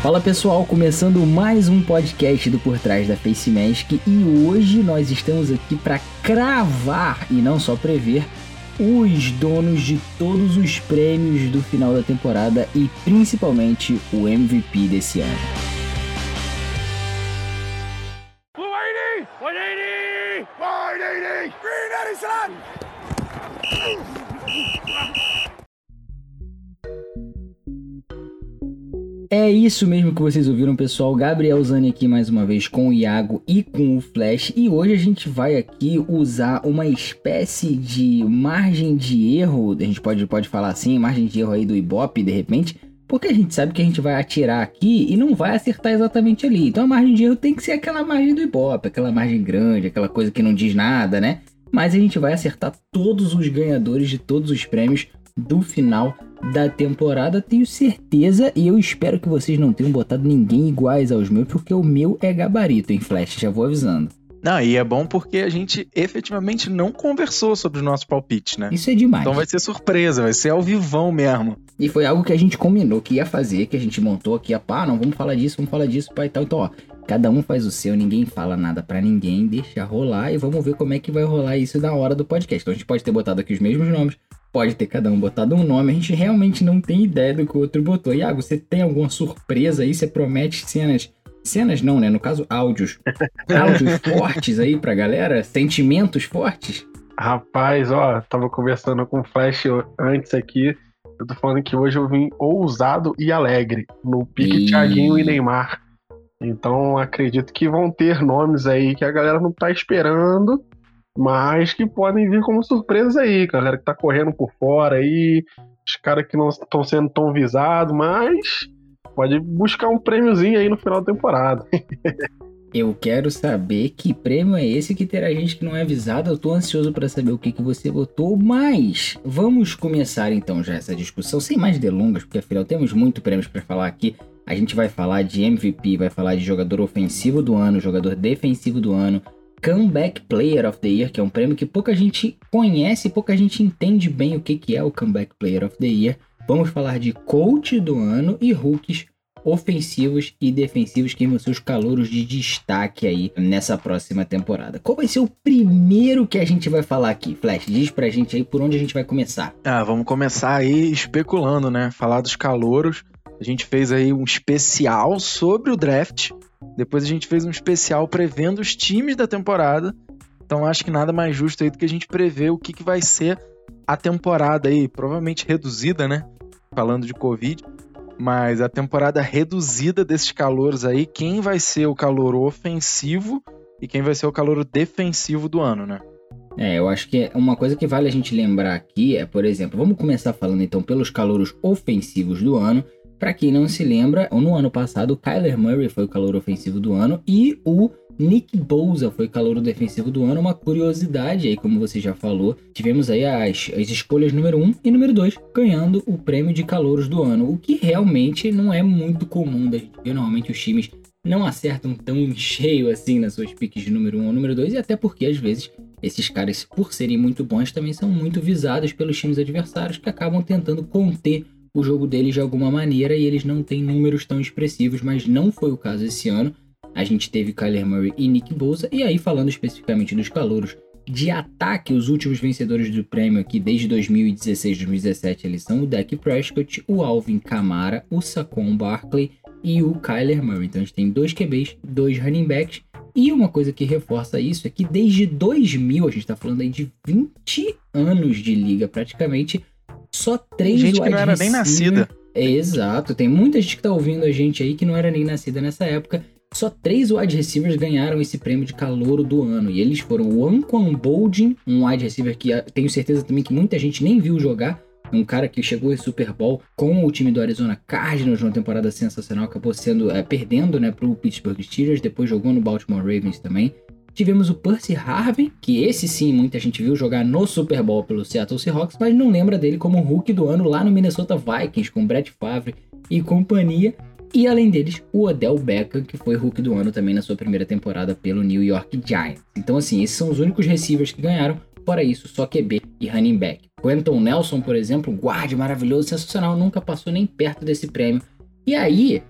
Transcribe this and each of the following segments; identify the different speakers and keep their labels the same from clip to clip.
Speaker 1: Fala pessoal, começando mais um podcast do Por Trás da Face Mask e hoje nós estamos aqui para cravar e não só prever os donos de todos os prêmios do final da temporada e principalmente o MVP desse ano. É isso mesmo que vocês ouviram, pessoal. Gabriel Zani aqui mais uma vez com o Iago e com o Flash. E hoje a gente vai aqui usar uma espécie de margem de erro, a gente pode, pode falar assim, margem de erro aí do Ibope, de repente, porque a gente sabe que a gente vai atirar aqui e não vai acertar exatamente ali. Então a margem de erro tem que ser aquela margem do Ibope, aquela margem grande, aquela coisa que não diz nada, né? Mas a gente vai acertar todos os ganhadores de todos os prêmios do final da temporada, tenho certeza, e eu espero que vocês não tenham botado ninguém iguais aos meus, porque o meu é gabarito em Flash, já vou avisando.
Speaker 2: Não, e é bom porque a gente efetivamente não conversou sobre os nossos palpites, né?
Speaker 1: Isso é demais.
Speaker 2: Então vai ser surpresa, vai ser ao vivão mesmo.
Speaker 1: E foi algo que a gente combinou que ia fazer, que a gente montou aqui, a pá, não, vamos falar disso, vamos falar disso, pai e tal. Então, ó, cada um faz o seu, ninguém fala nada para ninguém, deixa rolar e vamos ver como é que vai rolar isso na hora do podcast. Então a gente pode ter botado aqui os mesmos nomes, pode ter cada um botado um nome, a gente realmente não tem ideia do que o outro botou. Iago, você tem alguma surpresa aí? Você promete cenas. Cenas não, né? No caso, áudios. áudios fortes aí pra galera? Sentimentos fortes?
Speaker 3: Rapaz, ó, tava conversando com o Flash antes aqui. Eu tô falando que hoje eu vim ousado e alegre, no pique e... Thiaguinho e Neymar. Então acredito que vão ter nomes aí que a galera não tá esperando mas que podem vir como surpresa aí, galera que tá correndo por fora aí, os caras que não estão sendo tão visados, mas pode buscar um prêmiozinho aí no final da temporada.
Speaker 1: Eu quero saber que prêmio é esse que terá gente que não é avisada. Eu tô ansioso para saber o que, que você botou, mas vamos começar então já essa discussão sem mais delongas, porque afinal temos muito prêmios para falar aqui. A gente vai falar de MVP, vai falar de jogador ofensivo do ano, jogador defensivo do ano, Comeback Player of the Year, que é um prêmio que pouca gente conhece, pouca gente entende bem o que, que é o Comeback Player of the Year. Vamos falar de coach do ano e rookies ofensivos e defensivos que vão ser os calouros de destaque aí nessa próxima temporada. Qual vai ser o primeiro que a gente vai falar aqui? Flash, diz pra gente aí por onde a gente vai começar.
Speaker 2: Ah, vamos começar aí especulando, né? Falar dos calouros. A gente fez aí um especial sobre o draft depois a gente fez um especial prevendo os times da temporada. Então acho que nada mais justo aí do que a gente prever o que, que vai ser a temporada aí, provavelmente reduzida, né? Falando de Covid. Mas a temporada reduzida desses calouros aí, quem vai ser o calor ofensivo e quem vai ser o calor defensivo do ano, né?
Speaker 1: É, eu acho que uma coisa que vale a gente lembrar aqui é, por exemplo, vamos começar falando então pelos calouros ofensivos do ano. Para quem não se lembra, no ano passado o Kyler Murray foi o calor ofensivo do ano e o Nick Bosa foi calor defensivo do ano. Uma curiosidade aí, como você já falou, tivemos aí as, as escolhas número 1 e número 2 ganhando o prêmio de calouros do ano, o que realmente não é muito comum da gente. Normalmente os times não acertam tão em cheio assim nas suas piques de número 1 ou número 2, e até porque às vezes esses caras, por serem muito bons, também são muito visados pelos times adversários que acabam tentando conter o jogo deles de alguma maneira e eles não têm números tão expressivos, mas não foi o caso esse ano. A gente teve Kyler Murray e Nick Bosa, e aí falando especificamente dos calouros de ataque, os últimos vencedores do prêmio aqui desde 2016, 2017, eles são o Dak Prescott, o Alvin Kamara, o Saquon Barkley e o Kyler Murray. Então a gente tem dois QBs, dois running backs, e uma coisa que reforça isso é que desde 2000, a gente está falando aí de 20 anos de liga praticamente, só três
Speaker 2: Gente que não era nem nascida.
Speaker 1: É, exato, tem muita gente que tá ouvindo a gente aí que não era nem nascida nessa época. Só três wide receivers ganharam esse prêmio de calouro do ano. E eles foram o Anquan Boldin, um wide receiver que ah, tenho certeza também que muita gente nem viu jogar. Um cara que chegou em Super Bowl com o time do Arizona Cardinals numa temporada sensacional, acabou sendo é, perdendo né, pro Pittsburgh Steelers, depois jogou no Baltimore Ravens também. Tivemos o Percy Harvin, que esse sim muita gente viu jogar no Super Bowl pelo Seattle Seahawks, mas não lembra dele como Hulk do ano lá no Minnesota Vikings com Brett Favre e companhia. E além deles, o Odell Beckham, que foi Hulk do ano também na sua primeira temporada pelo New York Giants. Então assim, esses são os únicos receivers que ganharam. Fora isso, só QB e running back. Quentin Nelson, por exemplo, guarde maravilhoso, sensacional, nunca passou nem perto desse prêmio. E aí,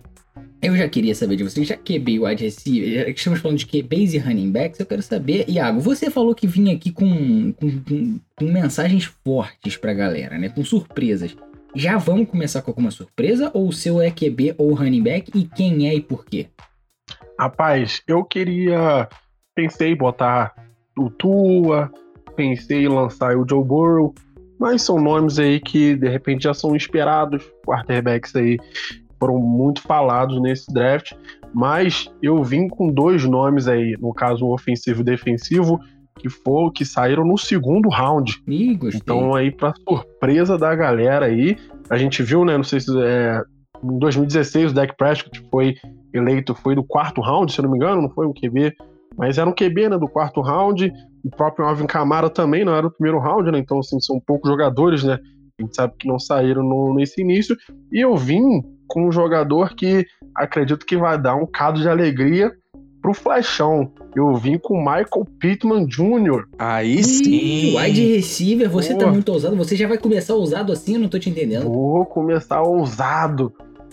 Speaker 1: Eu já queria saber de vocês, já QB e wide receiver, já estamos falando de QBs e running backs, eu quero saber, Iago, você falou que vinha aqui com, com, com, com mensagens fortes pra galera, né? Com surpresas. Já vamos começar com alguma surpresa? Ou o seu é QB ou running back? E quem é e por quê?
Speaker 3: Rapaz, eu queria. Pensei em botar o Tua, pensei em lançar o Joe Burrow, mas são nomes aí que de repente já são esperados. Quarterbacks aí foram muito falados nesse draft, mas eu vim com dois nomes aí, no caso um ofensivo e defensivo, que foram que saíram no segundo round.
Speaker 1: Ih, gostei.
Speaker 3: Então aí para surpresa da galera aí, a gente viu, né, não sei se é, em 2016 o Dak Prescott foi eleito, foi do quarto round, se eu não me engano, não foi um QB, mas era um QB, né, do quarto round. O próprio Alvin Kamara também não era o primeiro round, né? Então, assim, são poucos jogadores, né? A gente sabe que não saíram no, nesse início. E eu vim com um jogador que acredito que vai dar um cado de alegria pro Flashão. Eu vim com Michael Pittman Jr.
Speaker 2: Aí sim.
Speaker 1: Ih, wide receiver, você tá muito ousado. Você já vai começar ousado assim? Eu não tô te entendendo.
Speaker 3: Vou começar ousado.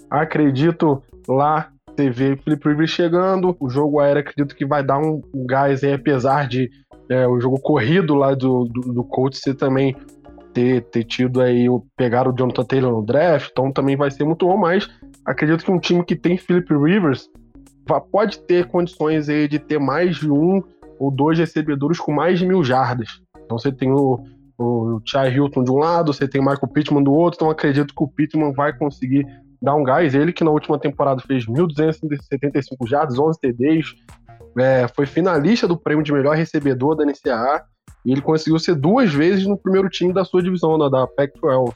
Speaker 3: Acredito lá você vê Felipe Rivers chegando, o jogo aéreo acredito que vai dar um, um gás aí, apesar de é, o jogo corrido lá do, do, do Colts ser também ter, ter tido aí, pegar o Jonathan Taylor no draft, então também vai ser muito bom, mas acredito que um time que tem Philip Rivers pode ter condições aí de ter mais de um ou dois recebedores com mais de mil jardas. Então você tem o, o Chai Hilton de um lado, você tem o Michael Pittman do outro, então acredito que o Pittman vai conseguir dar um gás. Ele que na última temporada fez 1.275 jardas, 11 TDs, é, foi finalista do prêmio de melhor recebedor da NCAA e ele conseguiu ser duas vezes no primeiro time da sua divisão, da, da Pac-12.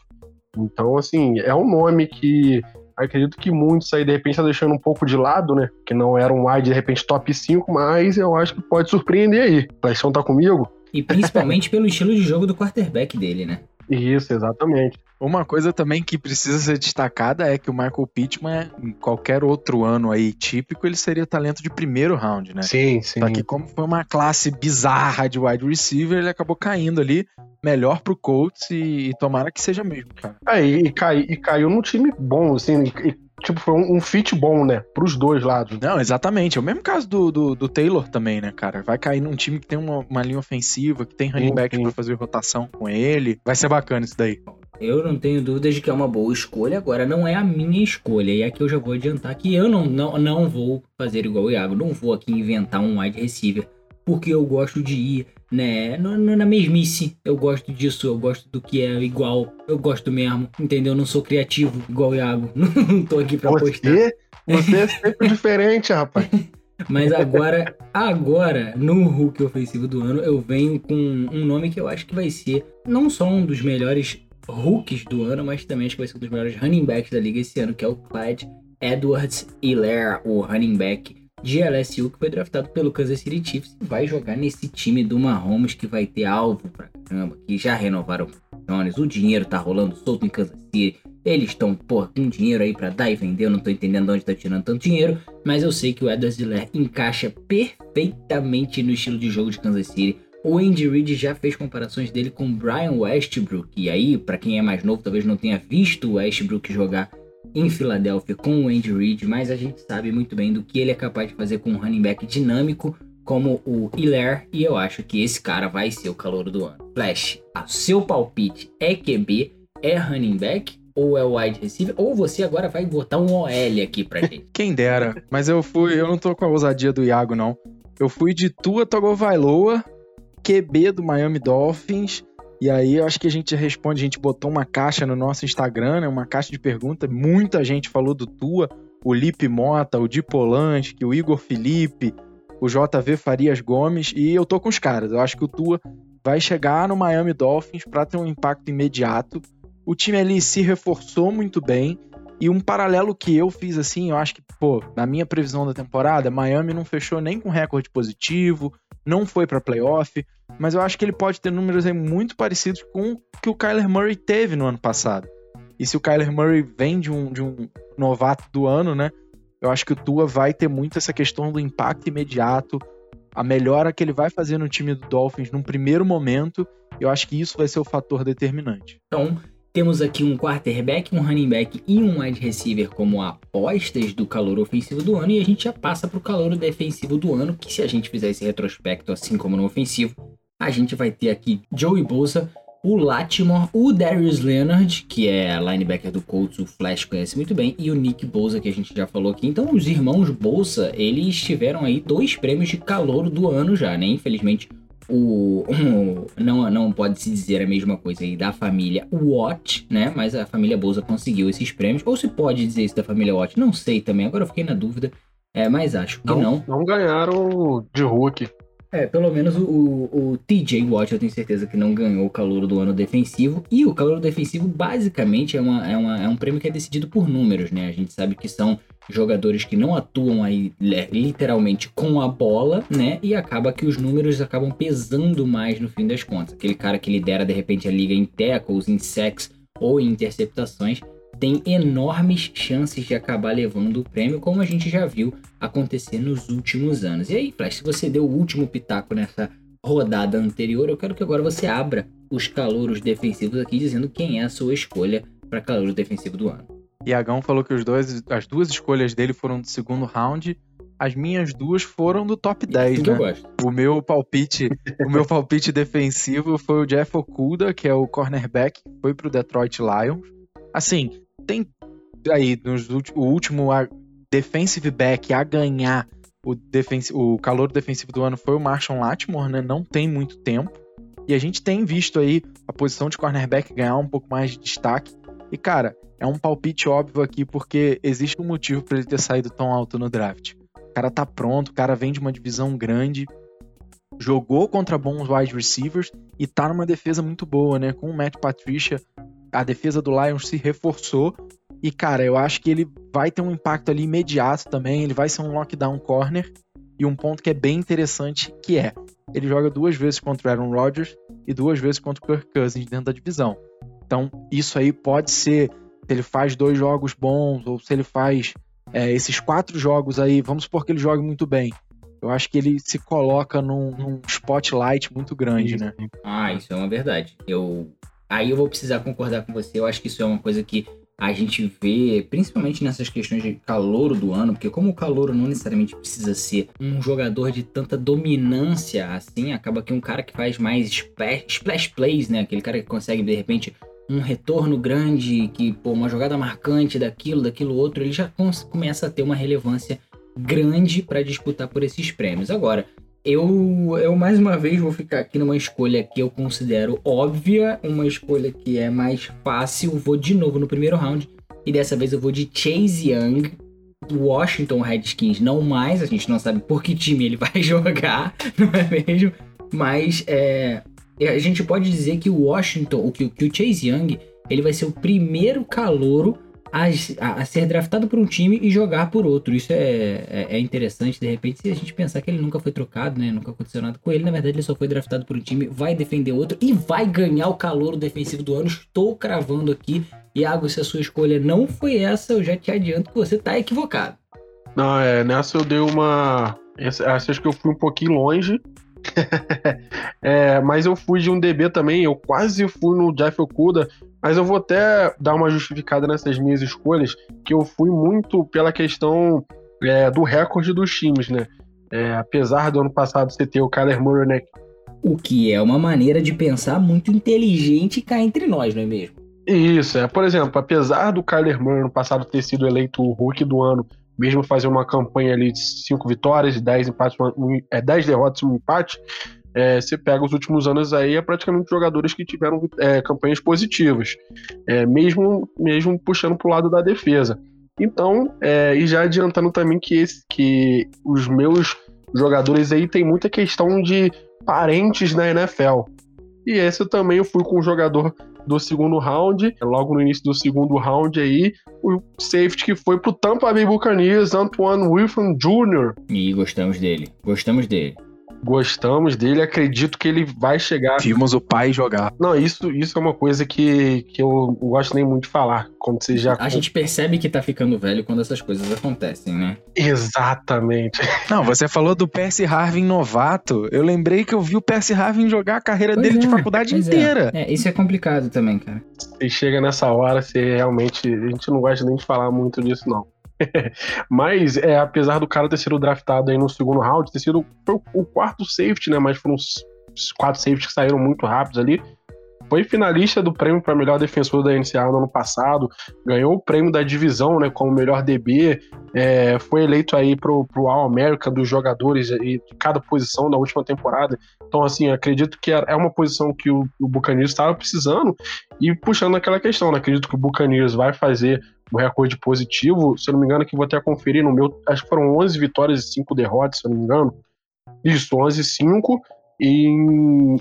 Speaker 3: Então, assim, é um nome que acredito que muitos aí de repente tá deixando um pouco de lado, né? Que não era um wide de repente top 5, mas eu acho que pode surpreender aí. Paixão tá comigo?
Speaker 1: E principalmente pelo estilo de jogo do quarterback dele, né?
Speaker 3: Isso, exatamente.
Speaker 2: Uma coisa também que precisa ser destacada é que o Michael Pittman, em qualquer outro ano aí típico, ele seria talento de primeiro round, né?
Speaker 3: Sim, sim.
Speaker 2: Só que como foi uma classe bizarra de wide receiver, ele acabou caindo ali melhor pro Colts e, e tomara que seja mesmo, cara.
Speaker 3: É, e, e, cai, e caiu num time bom, assim, e, tipo, foi um, um, fit bom, né? Pros dois lados.
Speaker 2: Não, exatamente. É o mesmo caso do, do, do Taylor também, né, cara? Vai cair num time que tem uma, uma linha ofensiva, que tem running back pra fazer rotação com ele. Vai ser bacana isso daí.
Speaker 1: Eu não tenho dúvidas de que é uma boa escolha. Agora, não é a minha escolha. E aqui eu já vou adiantar que eu não, não, não vou fazer igual o Iago. Não vou aqui inventar um wide receiver. Porque eu gosto de ir, né, no, no, na mesmice. Eu gosto disso, eu gosto do que é igual. Eu gosto mesmo, entendeu? Eu não sou criativo igual o Iago. Não tô aqui pra
Speaker 3: Você?
Speaker 1: postar.
Speaker 3: Você é sempre diferente, rapaz.
Speaker 1: Mas agora, agora, no Hulk ofensivo do ano, eu venho com um nome que eu acho que vai ser não só um dos melhores rookies do ano, mas também acho que vai ser um dos melhores running backs da liga esse ano, que é o Clyde Edwards Hilaire, o running back de LSU, que foi draftado pelo Kansas City Chiefs e vai jogar nesse time do Mahomes que vai ter alvo pra caramba, que já renovaram o Jones, o dinheiro tá rolando solto em Kansas City, eles estão, pô, com dinheiro aí para dar e vender, eu não tô entendendo de onde tá tirando tanto dinheiro, mas eu sei que o Edwards Hilaire encaixa perfeitamente no estilo de jogo de Kansas City, o Andy Reid já fez comparações dele com Brian Westbrook. E aí, para quem é mais novo, talvez não tenha visto o Westbrook jogar em Filadélfia com o Andy Reid, mas a gente sabe muito bem do que ele é capaz de fazer com um running back dinâmico como o Hilaire, e eu acho que esse cara vai ser o calor do ano. Flash, a seu palpite é QB, é running back ou é wide receiver, ou você agora vai botar um OL aqui pra gente.
Speaker 2: Quem dera, mas eu fui, eu não tô com a ousadia do Iago não. Eu fui de Tua Tagovailoa QB do Miami Dolphins. E aí, eu acho que a gente responde, a gente botou uma caixa no nosso Instagram, né, uma caixa de perguntas. Muita gente falou do Tua, o Lipe Mota, o Di Polanski, o Igor Felipe, o JV Farias Gomes. E eu tô com os caras. Eu acho que o Tua vai chegar no Miami Dolphins para ter um impacto imediato. O time ali se reforçou muito bem. E um paralelo que eu fiz assim, eu acho que, pô, na minha previsão da temporada, Miami não fechou nem com recorde positivo, não foi para playoff, mas eu acho que ele pode ter números aí muito parecidos com o que o Kyler Murray teve no ano passado. E se o Kyler Murray vem de um, de um novato do ano, né? Eu acho que o Tua vai ter muito essa questão do impacto imediato, a melhora que ele vai fazer no time do Dolphins num primeiro momento. Eu acho que isso vai ser o fator determinante.
Speaker 1: Então, Temos aqui um quarterback, um running back e um wide receiver como apostas do calor ofensivo do ano. E a gente já passa para o calor defensivo do ano, que se a gente fizer esse retrospecto assim como no ofensivo, a gente vai ter aqui Joey Bosa, o Latimore, o Darius Leonard, que é linebacker do Colts, o Flash conhece muito bem, e o Nick Bosa, que a gente já falou aqui. Então, os irmãos Bolsa, eles tiveram aí dois prêmios de calor do ano já, né? Infelizmente, o, não, não pode se dizer a mesma coisa aí da família Watt, né? Mas a família Bolsa conseguiu esses prêmios. Ou se pode dizer isso da família Watt, não sei também. Agora eu fiquei na dúvida. É, mas acho que não.
Speaker 3: Não, não ganharam de Hulk.
Speaker 1: É, pelo menos o, o, o, TJ Watt eu tenho certeza que não ganhou o calor do ano defensivo. E o calor defensivo basicamente é, uma, é, uma, é um prêmio que é decidido por números, né? A gente sabe que são jogadores que não atuam aí literalmente com a bola, né? E acaba que os números acabam pesando mais no fim das contas. Aquele cara que lidera de repente a liga em tackles, em sacks ou em interceptações tem enormes chances de acabar levando o prêmio, como a gente já viu acontecer nos últimos anos. E aí, Flash, se você deu o último pitaco nessa rodada anterior, eu quero que agora você abra os calouros defensivos aqui, dizendo quem é a sua escolha para calouro defensivo do ano.
Speaker 2: Iagão falou que os dois, as duas escolhas dele foram do segundo round. As minhas duas foram do top 10, né? O meu palpite, o meu palpite defensivo foi o Jeff Okuda, que é o cornerback, foi pro Detroit Lions. Assim, tem aí nos o último defensive back a ganhar o, o calor defensivo do ano foi o Marshall Lattimore, né? Não tem muito tempo. E a gente tem visto aí a posição de cornerback ganhar um pouco mais de destaque. E, cara, é um palpite óbvio aqui, porque existe um motivo para ele ter saído tão alto no draft. O cara tá pronto, o cara vem de uma divisão grande, jogou contra bons wide receivers e tá numa defesa muito boa, né? Com o Matt Patricia, a defesa do Lions se reforçou. E, cara, eu acho que ele vai ter um impacto ali imediato também. Ele vai ser um lockdown corner. E um ponto que é bem interessante, que é, ele joga duas vezes contra o Aaron Rodgers e duas vezes contra o Kirk Cousins dentro da divisão. Então, isso aí pode ser se ele faz dois jogos bons, ou se ele faz é, esses quatro jogos aí, vamos supor que ele jogue muito bem. Eu acho que ele se coloca num, num spotlight muito grande, né?
Speaker 1: Ah, isso é uma verdade. Eu aí eu vou precisar concordar com você. Eu acho que isso é uma coisa que a gente vê, principalmente nessas questões de calor do ano, porque como o calor não necessariamente precisa ser um jogador de tanta dominância assim, acaba que um cara que faz mais splash, plays, né? Aquele cara que consegue de repente um retorno grande, que pô, uma jogada marcante daquilo, daquilo outro, ele já começa a ter uma relevância grande para disputar por esses prêmios. Agora, eu, eu mais uma vez vou ficar aqui numa escolha que eu considero óbvia, uma escolha que é mais fácil. Vou de novo no primeiro round e dessa vez eu vou de Chase Young, do Washington Redskins, não mais, a gente não sabe por que time ele vai jogar, não é mesmo? Mas é, a gente pode dizer que o Washington, que, que o Chase Young, ele vai ser o primeiro calouro a, a, ser draftado por um time e jogar por outro. Isso é, é, é, interessante, de repente, se a gente pensar que ele nunca foi trocado, né? Nunca aconteceu nada com ele. Na verdade, ele só foi draftado por um time, vai defender outro e vai ganhar o calouro defensivo do ano. Estou cravando aqui. Iago, se a sua escolha não foi essa, eu já te adianto que você está equivocado.
Speaker 3: Não, é, nessa eu dei uma. Essa, acho que eu fui um pouquinho longe. é, mas eu fui de um DB também, eu quase fui no Jeff Okuda, mas eu vou até dar uma justificada nessas minhas escolhas, que eu fui muito pela questão é, do recorde dos times, né? É, apesar do ano passado você ter o Kyler Murray, né?
Speaker 1: O que é uma maneira de pensar muito inteligente cá entre nós, não é mesmo?
Speaker 3: Isso, é. Por exemplo, apesar do Kyler Murray no passado ter sido eleito o Hulk do ano mesmo fazer uma campanha ali de cinco vitórias, dez empates, um, é, dez derrotas e um empate, é, você pega os últimos anos aí, é praticamente jogadores que tiveram é, campanhas positivas, é, mesmo, mesmo puxando para o lado da defesa. Então, é, e já adiantando também que, esse, que os meus jogadores aí tem muita questão de parentes na NFL. E esse também eu fui com um jogador do segundo round, logo no início do segundo round aí, o safety que foi pro Tampa Bay Buccaneers, Antoine Wilson Jr.
Speaker 1: E gostamos dele, gostamos dele.
Speaker 3: Gostamos dele, acredito que ele vai chegar.
Speaker 2: Vimos o pai jogar.
Speaker 3: Não, isso, isso é uma coisa que, que eu não gosto nem muito de falar. Quando você já.
Speaker 1: A gente percebe que tá ficando velho quando essas coisas acontecem, né?
Speaker 3: Exatamente.
Speaker 2: Não, você falou do Percy Harvin novato. Eu lembrei que eu vi o Percy Harvin jogar a carreira
Speaker 1: Pois
Speaker 2: dele de
Speaker 1: é,
Speaker 2: faculdade
Speaker 1: pois é.
Speaker 2: inteira.
Speaker 1: É, isso é complicado também, cara.
Speaker 3: E chega nessa hora, você realmente. A gente não gosta nem de falar muito disso, não. Mas, é, apesar do cara ter sido draftado aí no segundo round, ter sido o, quarto safety, né? Mas foram os, quatro safeties que saíram muito rápidos ali. Foi finalista do prêmio para melhor defensor da NCAA no ano passado, ganhou o prêmio da divisão, né, como melhor DB, é, foi eleito aí pro, pro All-America dos jogadores de cada posição da última temporada. Então, assim, acredito que é uma posição que o, o Buccaneers estava precisando e puxando aquela questão, né, acredito que o Buccaneers vai fazer o recorde positivo, se eu não me engano, que vou até conferir no meu, acho que foram 11 vitórias e 5 derrotas, se eu não me engano. Isso, 11 e 5. E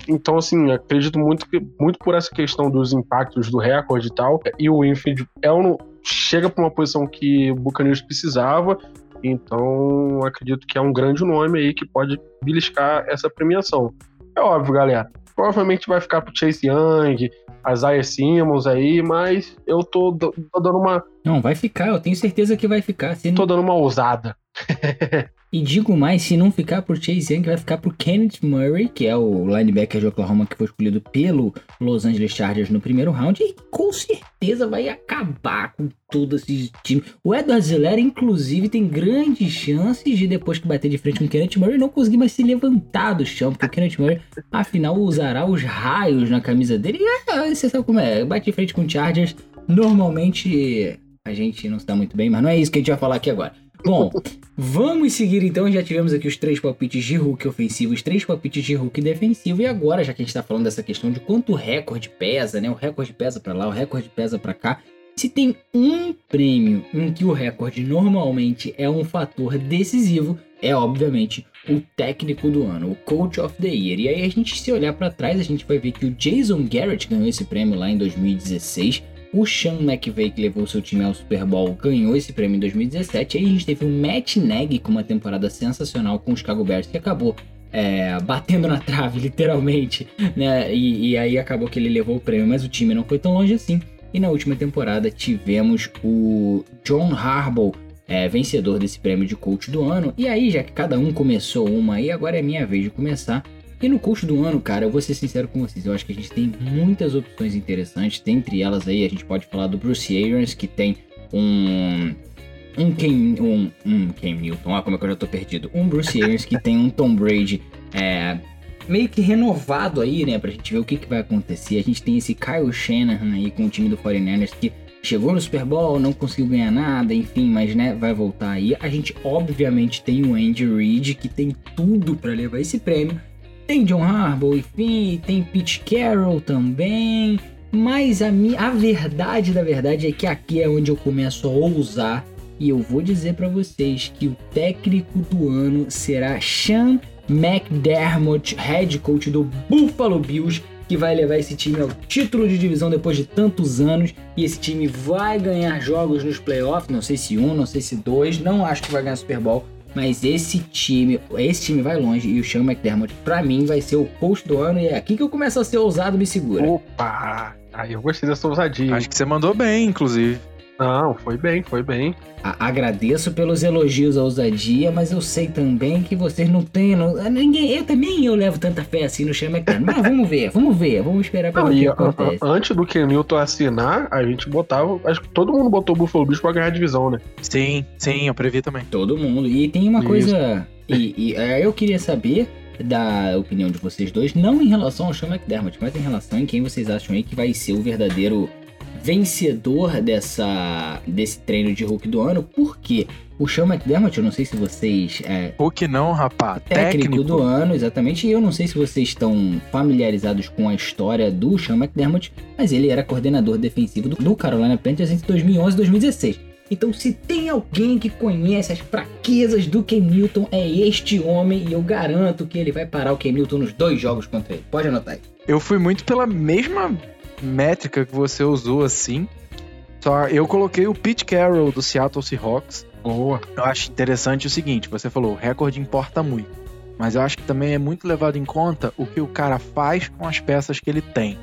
Speaker 3: então, assim, acredito muito que muito por essa questão dos impactos do recorde e tal. E o Infield é um, chega para uma posição que o Buccaneers precisava. Então, acredito que é um grande nome aí que pode beliscar essa premiação. É óbvio, galera. Provavelmente vai ficar pro Chase Young, a Isaiah Simmons aí, mas eu tô, tô dando uma.
Speaker 1: Não, vai ficar, eu tenho certeza que vai ficar. Se
Speaker 3: tô dando uma ousada.
Speaker 1: E digo mais, se não ficar por Chase Young, vai ficar por Kenneth Murray, que é o linebacker de Oklahoma que foi escolhido pelo Los Angeles Chargers no primeiro round, e com certeza vai acabar com todo esse time. O Edward Zeller, inclusive, tem grandes chances de, depois que bater de frente com o Kenneth Murray, não conseguir mais se levantar do chão, porque o Kenneth Murray, afinal, usará os raios na camisa dele. E é, você sabe como é, bate de frente com o Chargers, normalmente a gente não se dá muito bem, mas não é isso que a gente vai falar aqui agora. Bom, vamos seguir então. Já tivemos aqui os três palpites de Hulk ofensivo, os três palpites de Hulk defensivo. E agora, já que a gente tá falando dessa questão de quanto o recorde pesa, né? O recorde pesa pra lá, o recorde pesa pra cá. Se tem um prêmio em que o recorde normalmente é um fator decisivo, é obviamente o técnico do ano, o Coach of the Year. E aí a gente se olhar pra trás, a gente vai ver que o Jason Garrett ganhou esse prêmio lá em 2016. O Sean McVay, que levou seu time ao Super Bowl, ganhou esse prêmio em 2017. Aí a gente teve o Matt Nagy com uma temporada sensacional com os Chicago Bears, que acabou é, batendo na trave, literalmente, né? E, e aí acabou que ele levou o prêmio, mas o time não foi tão longe assim. E na última temporada tivemos o John Harbaugh, é, vencedor desse prêmio de coach do ano. E aí, já que cada um começou uma aí, agora é minha vez de começar. E no coach do ano, cara, eu vou ser sincero com vocês, eu acho que a gente tem muitas opções interessantes. Dentre elas aí, a gente pode falar do Bruce Arians, que tem um. Um Cam, um, um Cam Newton, ah, como é que eu já tô perdido. Um Bruce Arians que tem um Tom Brady é, meio que renovado aí, né? Pra gente ver o que, que vai acontecer. A gente tem esse Kyle Shanahan aí com o time do 49ers que chegou no Super Bowl, não conseguiu ganhar nada, enfim, mas né, vai voltar aí. A gente obviamente tem o Andy Reid que tem tudo para levar esse prêmio. Tem John Harbaugh, enfim, tem Pete Carroll também. Mas a, minha, a verdade da verdade é que aqui é onde eu começo a ousar. E eu vou dizer para vocês que o técnico do ano será Sean McDermott, head coach do Buffalo Bills, que vai levar esse time ao título de divisão depois de tantos anos. E esse time vai ganhar jogos nos playoffs, não sei se um, não sei se dois, não acho que vai ganhar Super Bowl. Mas esse time, esse time vai longe e o Sean McDermott, pra mim, vai ser o coach do ano. E é aqui que eu começo a ser ousado, me segura.
Speaker 3: Opa! Aí eu gostei dessa ousadia.
Speaker 2: Acho que você mandou bem, inclusive.
Speaker 3: Não, foi bem, foi bem.
Speaker 1: A agradeço pelos elogios à ousadia, mas eu sei também que vocês não têm. Não, ninguém, eu também eu levo tanta fé assim no Sean McDermott. Mas vamos ver, vamos ver, vamos esperar pra
Speaker 3: Não,
Speaker 1: ver o que
Speaker 3: a-
Speaker 1: acontece.
Speaker 3: a- antes do Kenilton assinar, a gente botava. Acho que todo mundo botou o Buffalo Bills pra ganhar a divisão, né?
Speaker 2: Sim, sim, eu previ também.
Speaker 1: Todo mundo. E tem uma
Speaker 3: Isso.
Speaker 1: coisa. E, e, é, eu queria saber da opinião de vocês dois, não em relação ao Sean McDermott, mas em relação em quem vocês acham aí que vai ser o verdadeiro vencedor dessa, desse treino de Hulk do ano. Porque o Sean McDermott, eu não sei se vocês. É,
Speaker 2: Hulk não, rapaz.
Speaker 1: técnico,
Speaker 2: Técnico.
Speaker 1: do ano, exatamente. E eu não sei se vocês estão familiarizados com a história do Sean McDermott, mas ele era coordenador defensivo do, Carolina Panthers entre 2011 e 2016. Então, se tem alguém que conhece as fraquezas do Cam Newton, é este homem, e eu garanto que ele vai parar o Cam Newton nos dois jogos contra ele. Pode anotar aí.
Speaker 2: Eu fui muito pela mesma métrica que você usou, assim. Só eu coloquei o Pete Carroll do Seattle Seahawks.
Speaker 3: Boa.
Speaker 2: Eu acho interessante o seguinte: você falou, o recorde importa muito. mas eu acho que também é muito levado em conta o que o cara faz com as peças que ele tem.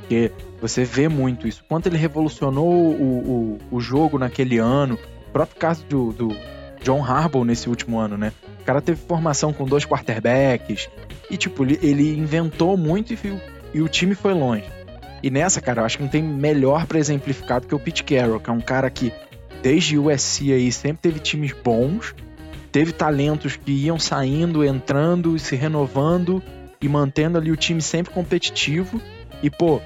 Speaker 2: Porque você vê muito isso. Quanto ele revolucionou o, o, o jogo naquele ano, o próprio caso do, do John Harbaugh nesse último ano, né? O cara teve formação com dois quarterbacks e, tipo, ele, ele inventou muito e, e o time foi longe. E nessa, cara, eu acho que não tem melhor para exemplificar do que o Pete Carroll, que é um cara que desde o USC aí sempre teve times bons, teve talentos que iam saindo, entrando e se renovando e mantendo ali o time sempre competitivo. E, pô,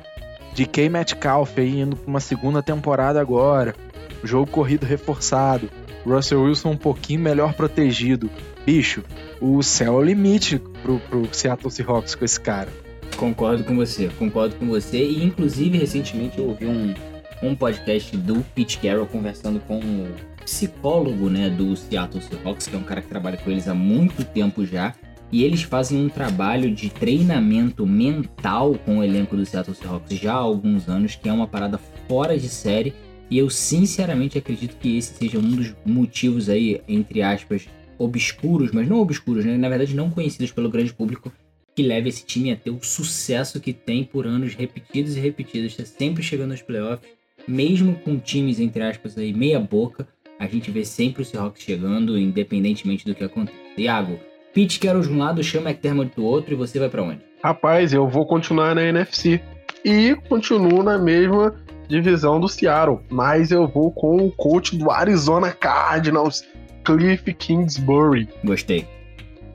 Speaker 2: DK Metcalf aí indo pra uma segunda temporada agora, jogo corrido reforçado, Russell Wilson um pouquinho melhor protegido. Bicho, o céu é o limite pro, pro Seattle Seahawks com esse cara.
Speaker 1: Concordo com você, concordo com você. E inclusive recentemente eu ouvi um, um podcast do Pete Carroll conversando com o psicólogo né, do Seattle Seahawks, que é um cara que trabalha com eles há muito tempo já. E eles fazem um trabalho de treinamento mental com o elenco do Seattle Seahawks já há alguns anos, que é uma parada fora de série. E eu sinceramente acredito que esse seja um dos motivos aí, entre aspas, obscuros, mas não obscuros, né? Na verdade, não conhecidos pelo grande público, que leva esse time a ter o sucesso que tem por anos repetidos e repetidos, está sempre chegando aos playoffs, mesmo com times, entre aspas, aí, meia boca, a gente vê sempre o Seahawks chegando, independentemente do que aconteça. Iago, Pete quer de um lado, chama McDermott do outro e você vai para onde?
Speaker 3: Rapaz, eu vou continuar na NFC e continuo na mesma divisão do Seattle, mas eu vou com o coach do Arizona Cardinals, Cliff Kingsbury.
Speaker 1: Gostei.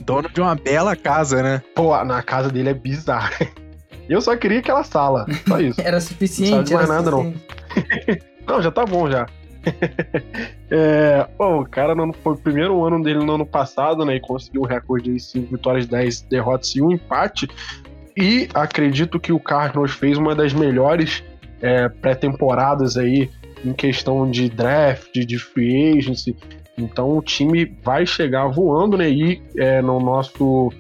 Speaker 2: Dono de uma bela casa, né?
Speaker 3: Pô, na casa dele é bizarro. Eu só queria aquela sala, só isso.
Speaker 1: era suficiente.
Speaker 3: Não sabe mais nada, suficiente. não. não, já tá bom já. é, bom, o cara não, foi o primeiro ano dele no ano passado, né? E conseguiu o recorde de 5 vitórias, 10 derrotas e um empate. E acredito que o Cardinals fez uma das melhores é, pré-temporadas aí em questão de draft, de free agency. Então o time vai chegar voando, né? E é, no nosso.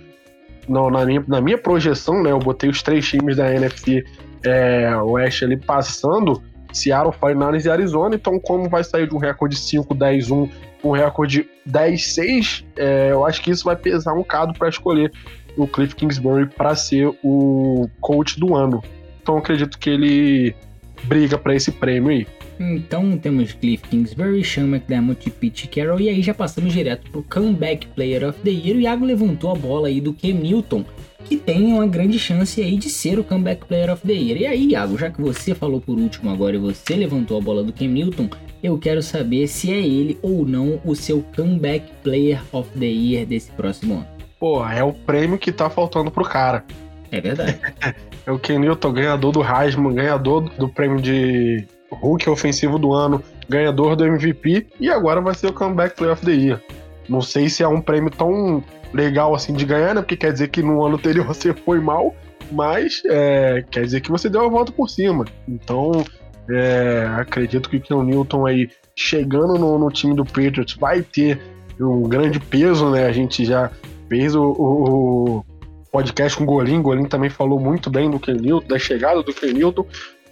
Speaker 3: No, na, minha, na minha projeção, né? Eu botei os três times da NFC é, Oeste ali passando. Seattle, 49 e Arizona. Então, como vai sair de um recorde 5, 10, 1, um recorde 10, 6, é, eu acho que isso vai pesar um bocado para escolher o Cliff Kingsbury para ser o coach do ano. Então, acredito que ele briga para esse prêmio aí.
Speaker 1: Então temos Cliff Kingsbury, Sean McDermott e Pete Carroll, e aí já passamos direto pro Comeback Player of the Year. O Iago levantou a bola aí do Cam Newton, que tem uma grande chance aí de ser o Comeback Player of the Year. E aí, Iago, já que você falou por último agora e você levantou a bola do Cam Newton, eu quero saber se é ele ou não o seu Comeback Player of the Year desse próximo ano.
Speaker 3: Pô, é o prêmio que tá faltando pro cara.
Speaker 1: É verdade.
Speaker 3: é o Ken Newton, ganhador do Heisman, ganhador do prêmio de Hulk ofensivo do ano, ganhador do MVP e agora vai ser o Comeback Player of the Year. Não sei se é um prêmio tão legal assim de ganhar, né? Porque quer dizer que no ano anterior você foi mal, mas é, quer dizer que você deu a volta por cima. Então, é, acredito que o Ken Newton aí chegando no, no, time do Patriots vai ter um grande peso, né? A gente já fez o, o, o podcast com o Golim, Golim também falou muito bem do Ken Newton, da chegada do Ken Newton.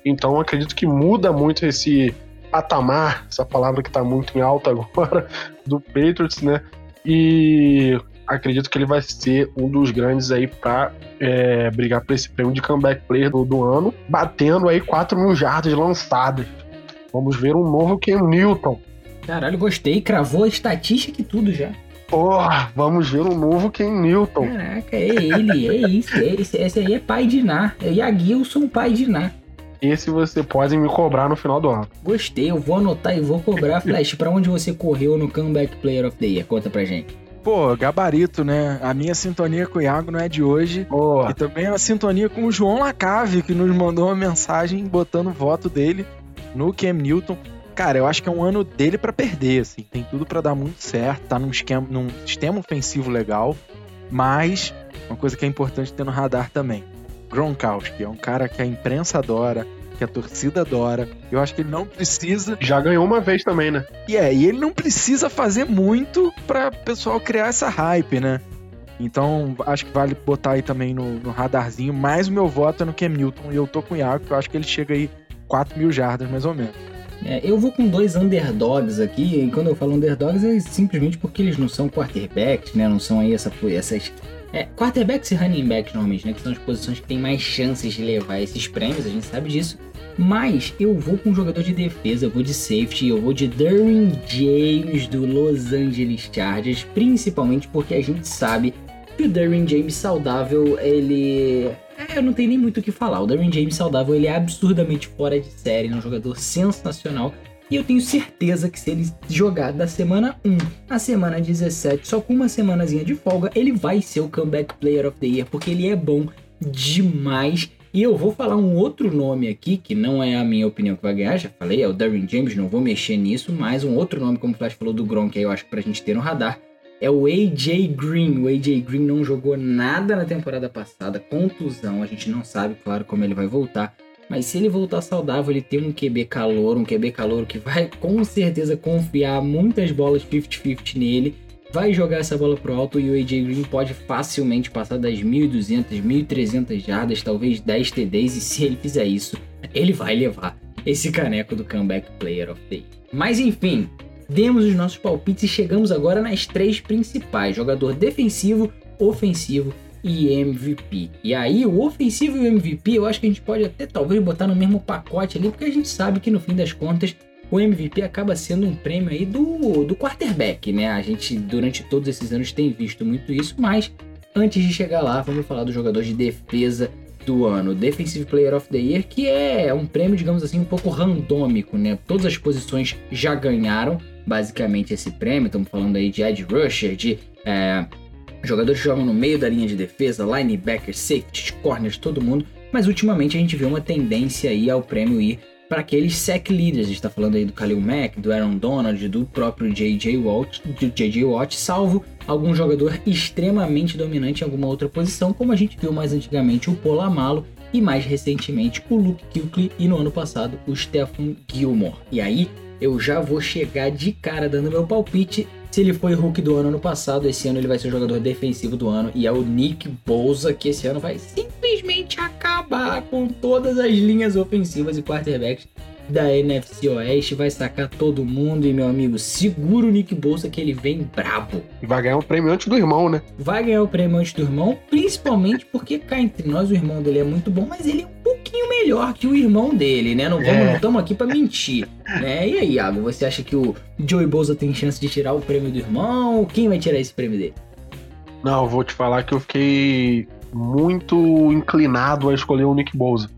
Speaker 3: Então acredito que muda muito esse patamar, essa palavra que está muito em alta agora, do Patriots, né? E acredito que ele vai ser um dos grandes aí para é, brigar por esse prêmio de comeback player do, do, ano, batendo aí 4 mil jardas lançadas. Vamos ver um novo Ken Newton.
Speaker 1: Caralho, gostei, cravou a estatística e tudo já.
Speaker 3: Porra, vamos ver um novo Ken Newton.
Speaker 1: Caraca, é ele, é isso. É esse, esse aí é pai de Ná. É Yagilson, pai de Ná.
Speaker 3: Esse você pode me cobrar no final do ano.
Speaker 1: Gostei, eu vou anotar e vou cobrar. Flash, pra onde você correu no Comeback Player of the Year? Conta pra gente.
Speaker 2: Pô, gabarito, né? A minha sintonia com o Iago não é de hoje. Boa. E também a sintonia com o João Lacave, que nos mandou uma mensagem botando voto dele no Cam Newton. Cara, eu acho que é um ano dele para perder, assim. Tem tudo para dar muito certo, tá num, esquema, num sistema ofensivo legal. Mas, uma coisa que é importante ter no radar também Gronkowski. É um cara que a imprensa adora, que a torcida adora. Eu acho que ele não precisa.
Speaker 3: Já ganhou uma vez também, né?
Speaker 2: E é, e ele não precisa fazer muito para pessoal criar essa hype, né? Então, acho que vale botar aí também no, no radarzinho. Mas o meu voto é no Cam Newton e eu tô com o Iago, que eu acho que ele chega aí 4 mil jardas, mais ou menos.
Speaker 1: É, eu vou com dois underdogs aqui, e quando eu falo underdogs é simplesmente porque eles não são quarterbacks, né? Não são aí essa, essas É, quarterbacks e running backs, normalmente, né? Que são as posições que têm mais chances de levar esses prêmios, a gente sabe disso. Mas eu vou com um jogador de defesa, eu vou de safety, eu vou de Derwin James do Los Angeles Chargers, principalmente porque a gente sabe que o Derwin James saudável, ele. É, eu não tenho nem muito o que falar. O Derwin James saudável, ele é absurdamente fora de série, é um jogador sensacional. E eu tenho certeza que se ele jogar da semana 1 à semana 17, só com uma semanazinha de folga, ele vai ser o Comeback Player of the Year, porque ele é bom demais. E eu vou falar um outro nome aqui, que não é a minha opinião que vai ganhar, já falei, é o Darren James, não vou mexer nisso, mas um outro nome, como o Flash falou do Gronk, aí eu acho que pra gente ter no radar, é o AJ Green. O AJ Green não jogou nada na temporada passada, contusão, a gente não sabe, claro, como ele vai voltar. Mas se ele voltar saudável, ele tem um QB calor, um QB calor que vai com certeza confiar muitas bolas 50-50 nele, vai jogar essa bola pro alto e o AJ Green pode facilmente passar das 1.200, 1.300 jardas, talvez 10 TDs, e se ele fizer isso, ele vai levar esse caneco do Comeback Player of the Year. Mas enfim, demos os nossos palpites e chegamos agora nas três principais: jogador defensivo, ofensivo e MVP. E aí, o ofensivo e o MVP, eu acho que a gente pode até talvez botar no mesmo pacote ali, porque a gente sabe que no fim das contas o MVP acaba sendo um prêmio aí do, do quarterback, né? A gente durante todos esses anos tem visto muito isso, mas antes de chegar lá, vamos falar do jogador de defesa do ano, Defensive Player of the Year, que é um prêmio, digamos assim, um pouco randômico, né? Todas as posições já ganharam basicamente esse prêmio, estamos falando aí de Edge Rusher, de é, Jogadores jogam no meio da linha de defesa, linebackers, safeties, corners, todo mundo. Mas ultimamente a gente vê uma tendência aí ao prêmio ir para aqueles sack leaders. A gente está falando aí do Khalil Mack, do Aaron Donald, do próprio J.J. Watt, do J.J. Watt, salvo algum jogador extremamente dominante em alguma outra posição, como a gente viu mais antigamente o Polamalo e mais recentemente o Luke Kuechly e no ano passado o Stephen Gilmore. E aí eu já vou chegar de cara dando meu palpite se ele foi Hulk do ano no passado, esse ano ele vai ser o jogador defensivo do ano. E é o Nick Bolsa que esse ano vai simplesmente acabar com todas as linhas ofensivas e quarterbacks da NFC Oeste. Vai sacar todo mundo. E meu amigo, segura o Nick Bolsa que ele vem brabo.
Speaker 3: E vai ganhar o um prêmio antes do irmão, né?
Speaker 1: Vai ganhar o prêmio antes do irmão, principalmente porque cá entre nós o irmão dele é muito bom, mas ele é um pouquinho melhor que o irmão dele, né? Não vamos, é. não estamos aqui para mentir, né? E aí, Iago, você acha que o Joey Bosa tem chance de tirar o prêmio do irmão? Quem vai tirar esse prêmio dele?
Speaker 3: Não, vou te falar que eu fiquei muito inclinado a escolher o Nick Bosa.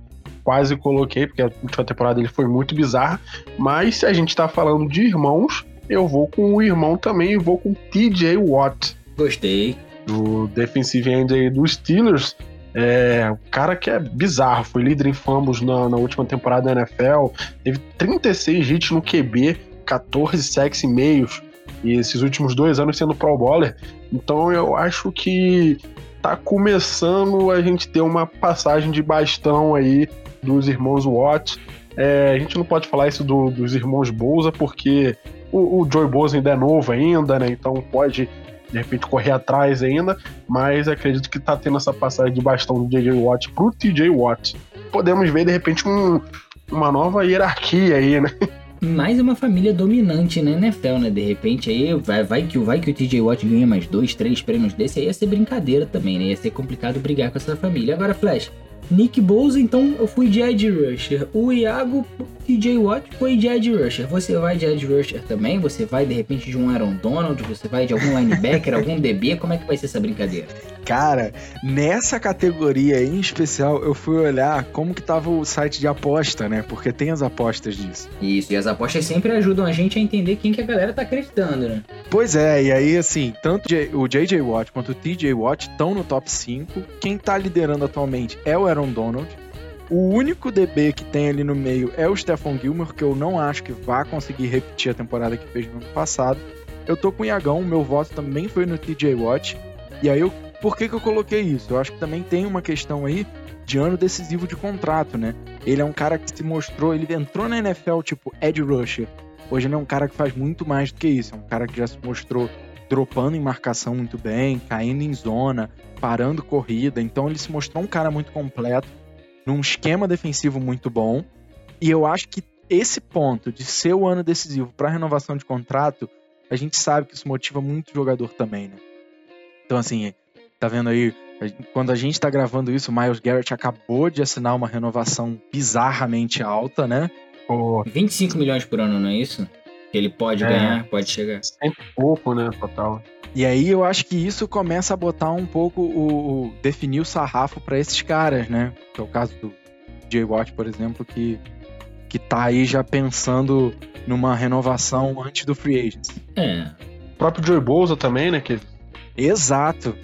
Speaker 3: Quase coloquei, porque a última temporada ele foi muito bizarra. Mas se a gente tá falando de irmãos, eu vou com o irmão também e vou com TJ Watt.
Speaker 1: Gostei.
Speaker 3: Do defensive end dos Steelers. É, o cara que é bizarro, foi líder em fumbles na, na, última temporada da NFL, teve 36 hits no QB, 14 sacks e meios, e esses últimos dois anos sendo Pro Bowler. Então eu acho que tá começando a gente ter uma passagem de bastão aí dos irmãos Watt. É, a gente não pode falar isso do, dos irmãos Bolsa, porque o, o Joey ainda é novo ainda, né? Então pode de repente correr atrás ainda, mas acredito que tá tendo essa passagem de bastão do JJ Watt pro TJ Watt. Podemos ver de repente um, uma nova hierarquia aí, né?
Speaker 1: Mais uma família dominante na NFL, né? De repente aí vai, vai, que, vai que o TJ Watt ganha mais dois, três prêmios desse, aí ia ser brincadeira também, né? Ia ser complicado brigar com essa família. Agora, Flash, Nick Bosa, então eu fui de Ed Rusher. O Iago TJ Watt foi de Ed Rusher. Você vai de Ed Rusher também? Você vai de repente de um Aaron Donald? Você vai de algum linebacker, algum DB? Como é que vai ser essa brincadeira?
Speaker 2: Cara, nessa categoria em especial, eu fui olhar como que tava o site de aposta, né? Porque tem as apostas disso.
Speaker 1: Isso, e as apostas sempre ajudam a gente a entender quem que a galera tá acreditando, né?
Speaker 2: Pois é, e aí assim, tanto o JJ Watt quanto o TJ Watt estão no top 5. Quem tá liderando atualmente é o Aaron Donald. O único DB que tem ali no meio é o Stephon Gilmore, que eu não acho que vá conseguir repetir a temporada que fez no ano passado. Eu tô com o Iagão, meu voto também foi no TJ Watt. E aí eu por que, que eu coloquei isso? Eu acho que também tem uma questão aí de ano decisivo de contrato, né? Ele é um cara que se mostrou, ele entrou na NFL tipo Ed Rusher. Hoje ele é um cara que faz muito mais do que isso. É um cara que já se mostrou dropando em marcação muito bem, caindo em zona, parando corrida. Então ele se mostrou um cara muito completo, num esquema defensivo muito bom. E eu acho que esse ponto de ser o ano decisivo para renovação de contrato, a gente sabe que isso motiva muito o jogador também, né? Então, assim, Tá vendo aí? Quando a gente tá gravando isso, o Miles Garrett acabou de assinar uma renovação bizarramente alta, né?
Speaker 1: Pô. 25 milhões por ano, não é isso? Que ele pode é. ganhar, pode chegar.
Speaker 3: Sempre pouco, né, total.
Speaker 2: E aí eu acho que isso começa a botar um pouco o, o definir o sarrafo para esses caras, né? Que é o caso do Jay Watt, por exemplo, que que tá aí já pensando numa renovação antes do free agents.
Speaker 1: É.
Speaker 3: O próprio Joey Bosa também, né, que
Speaker 2: Exato.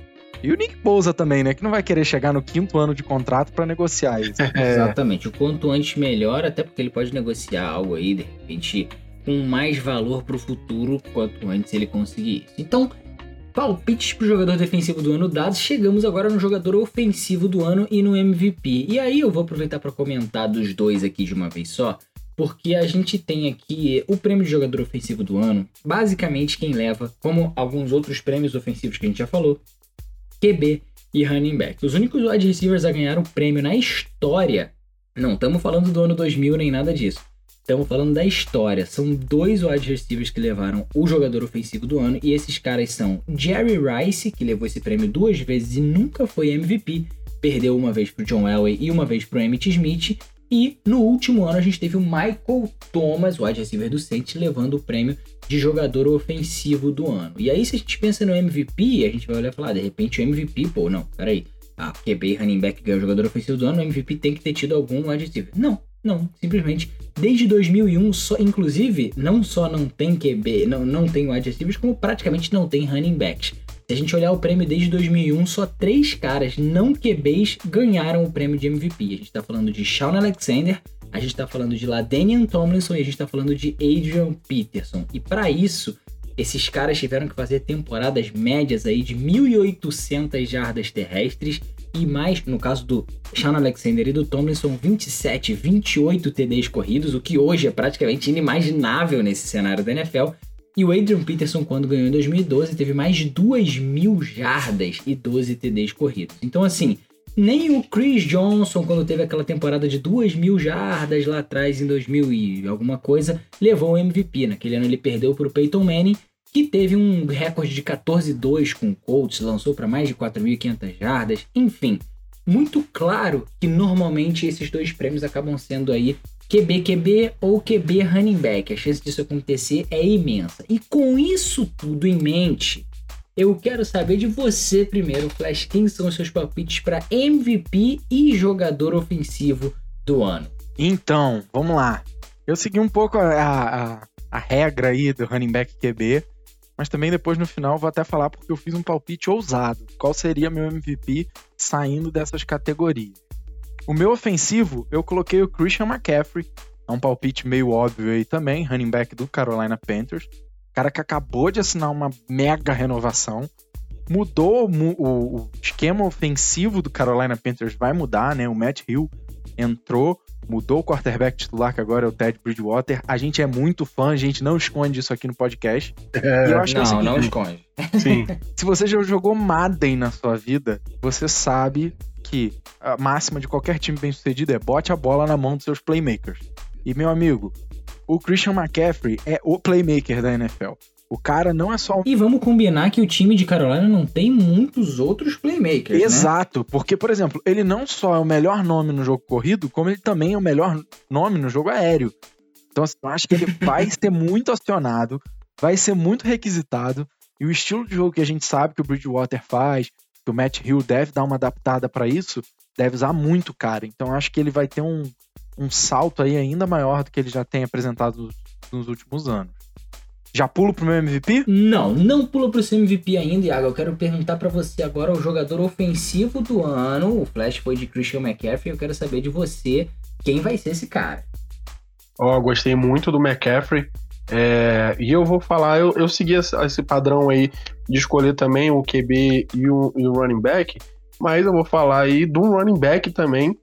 Speaker 2: E o Nick Bosa também, né? Que não vai querer chegar no quinto ano de contrato para negociar isso.
Speaker 1: É. Exatamente. O quanto antes melhor, até porque ele pode negociar algo aí, de repente, com mais valor para o futuro, quanto antes ele conseguir isso. Então, palpites para o jogador defensivo do ano dados, chegamos agora no jogador ofensivo do ano e no MVP. E aí eu vou aproveitar para comentar dos dois aqui de uma vez só, porque a gente tem aqui o prêmio de jogador ofensivo do ano, basicamente quem leva, como alguns outros prêmios ofensivos que a gente já falou, QB e running back. Os únicos wide receivers a ganhar o prêmio na história, não estamos falando do ano 2000 nem nada disso, Estamos falando da história. São dois wide receivers que levaram o jogador ofensivo do ano. E esses caras são Jerry Rice, que levou esse prêmio duas vezes e nunca foi MVP. Perdeu uma vez para John Elway e uma vez para Emmitt Smith. E no último ano a gente teve o Michael Thomas, wide receiver do Saints, levando o prêmio de jogador ofensivo do ano. E aí, se a gente pensa no MVP, a gente vai olhar e falar, ah, de repente o MVP, pô, não, peraí. Ah, QB running back ganhou jogador ofensivo do ano, o MVP tem que ter tido algum wide receiver. Não, não, simplesmente desde 2001, só, inclusive, não só não tem QB, não, não tem wide receivers, como praticamente não tem running backs. Se a gente olhar o prêmio desde 2001, só três caras não QBs ganharam o prêmio de MVP. A gente está falando de Shawn Alexander, a gente está falando de Ladanian Tomlinson e a gente está falando de Adrian Peterson. E para isso, esses caras tiveram que fazer temporadas médias aí de 1.800 jardas terrestres e mais, no caso do Sean Alexander e do Tomlinson, 27, 28 TDs corridos, o que hoje é praticamente inimaginável nesse cenário da NFL. E o Adrian Peterson, quando ganhou em 2012, teve mais de 2 mil jardas e 12 TDs corridos. Então, assim, nem o Chris Johnson, quando teve aquela temporada de 2 mil jardas lá atrás, em 2000 e alguma coisa, levou o MVP. Naquele ano ele perdeu para o Peyton Manning que teve um recorde de 14-2 com o Colts, lançou para mais de 4.500 jardas, enfim. Muito claro que normalmente esses dois prêmios acabam sendo aí QB-QB ou QB running back. A chance disso acontecer é imensa. E com isso tudo em mente, eu quero saber de você primeiro, Flash, quem são os seus palpites para MVP e jogador ofensivo do ano?
Speaker 2: Então, vamos lá. Eu segui um pouco a, a, a regra aí do running back QB mas também depois no final vou até falar porque eu fiz um palpite ousado. Qual seria meu MVP saindo dessas categorias? O meu ofensivo, eu coloquei o Christian McCaffrey. É um palpite meio óbvio aí também, running back do Carolina Panthers. Cara que acabou de assinar uma mega renovação. Mudou o, o esquema ofensivo do Carolina Panthers, vai mudar, né? O Matt Hill entrou mudou o quarterback titular, que agora é o Ted Bridgewater. A gente é muito fã, a gente não esconde isso aqui no podcast.
Speaker 1: É, não, é seguinte, não esconde.
Speaker 2: Sim. Se você já jogou Madden na sua vida, você sabe que a máxima de qualquer time bem sucedido é bote a bola na mão dos seus playmakers. E, meu amigo, o Christian McCaffrey é o playmaker da NFL. O cara não é só um...
Speaker 1: E vamos combinar que o time de Carolina não tem muitos outros playmakers.
Speaker 2: Né? Exato, né? porque, por exemplo, ele não só é o melhor nome no jogo corrido, como ele também é o melhor nome no jogo aéreo. Então, assim, eu acho que ele vai ser muito acionado, vai ser muito requisitado, e o estilo de jogo que a gente sabe que o Bridgewater faz, que o Matt Hill deve dar uma adaptada para isso, deve usar muito cara. Então, acho que ele vai ter um, um salto aí ainda maior do que ele já tem apresentado nos últimos anos. Já pulo pro meu MVP?
Speaker 1: Não, não pulo pro seu MVP ainda, Iago. Eu quero perguntar para você agora o jogador ofensivo do ano. O Flash foi de Christian McCaffrey. Eu quero saber de você quem vai ser esse cara.
Speaker 3: Ó, oh, gostei muito do McCaffrey. É, e eu vou falar, eu, eu segui esse padrão aí de escolher também o QB e o, e o running back, mas eu vou falar aí do running back também,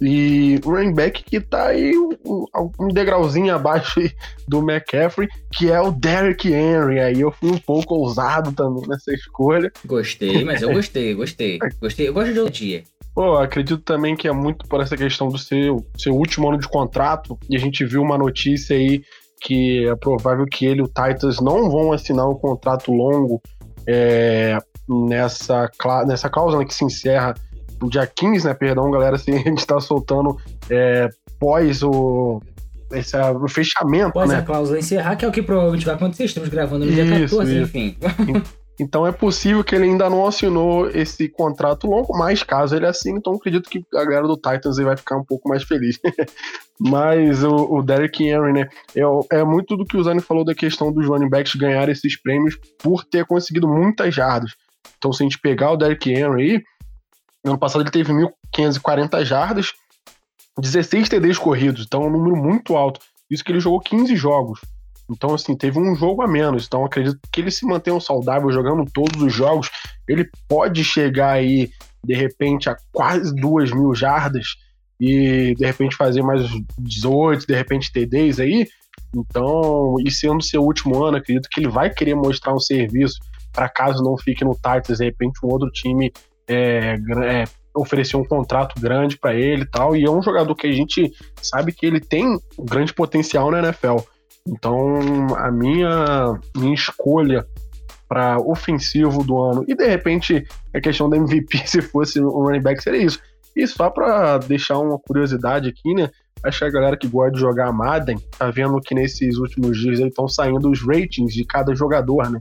Speaker 3: e o running back que tá aí um, um, degrauzinho abaixo do McCaffrey, que é o Derrick Henry. Aí eu fui um pouco ousado também nessa escolha.
Speaker 1: Gostei, mas eu gostei, gostei. Gostei, eu gosto de dia.
Speaker 3: Pô, acredito também que é muito por essa questão do seu, seu último ano de contrato. E a gente viu uma notícia aí que é provável que ele e o Titans não vão assinar um contrato longo é, nessa, nessa cláusula que se encerra dia 15, né? Perdão, galera, se a gente está soltando é, pós o, esse, o fechamento,
Speaker 1: Pós
Speaker 3: né?
Speaker 1: a cláusula encerrar, que é o que provavelmente vai acontecer. Estamos gravando no dia
Speaker 3: Isso,
Speaker 1: 14,
Speaker 3: isso.
Speaker 1: enfim.
Speaker 3: Então é possível que ele ainda não assinou esse contrato longo, mas caso ele assine, então acredito que a galera do Titans vai ficar um pouco mais feliz. mas o, o Derrick Henry, né? É, é muito do que o Zani falou da questão dos running backs ganhar esses prêmios por ter conseguido muitas jardas. Então, se a gente pegar o Derrick Henry aí, no ano passado ele teve 1.540 jardas, 16 TDs corridos, então é um número muito alto. Isso que ele jogou 15 jogos. Então, assim, teve um jogo a menos. Então, acredito que ele se mantenha saudável jogando todos os jogos. Ele pode chegar aí, de repente, a quase duas mil jardas e, de repente, fazer mais 18, de repente, TDs aí. Então, e sendo seu último ano, acredito que ele vai querer mostrar um serviço para caso não fique no Titans, de repente, um outro time é, é, oferecer um contrato grande para ele e tal. E é um jogador que a gente sabe que ele tem um grande potencial na NFL. Então, a minha, minha escolha para ofensivo do ano, e de repente a questão da MVP, se fosse o running back, seria isso. E só para deixar uma curiosidade aqui, né? Acho que a galera que gosta de jogar Madden tá vendo que nesses últimos dias estão saindo os ratings de cada jogador, né?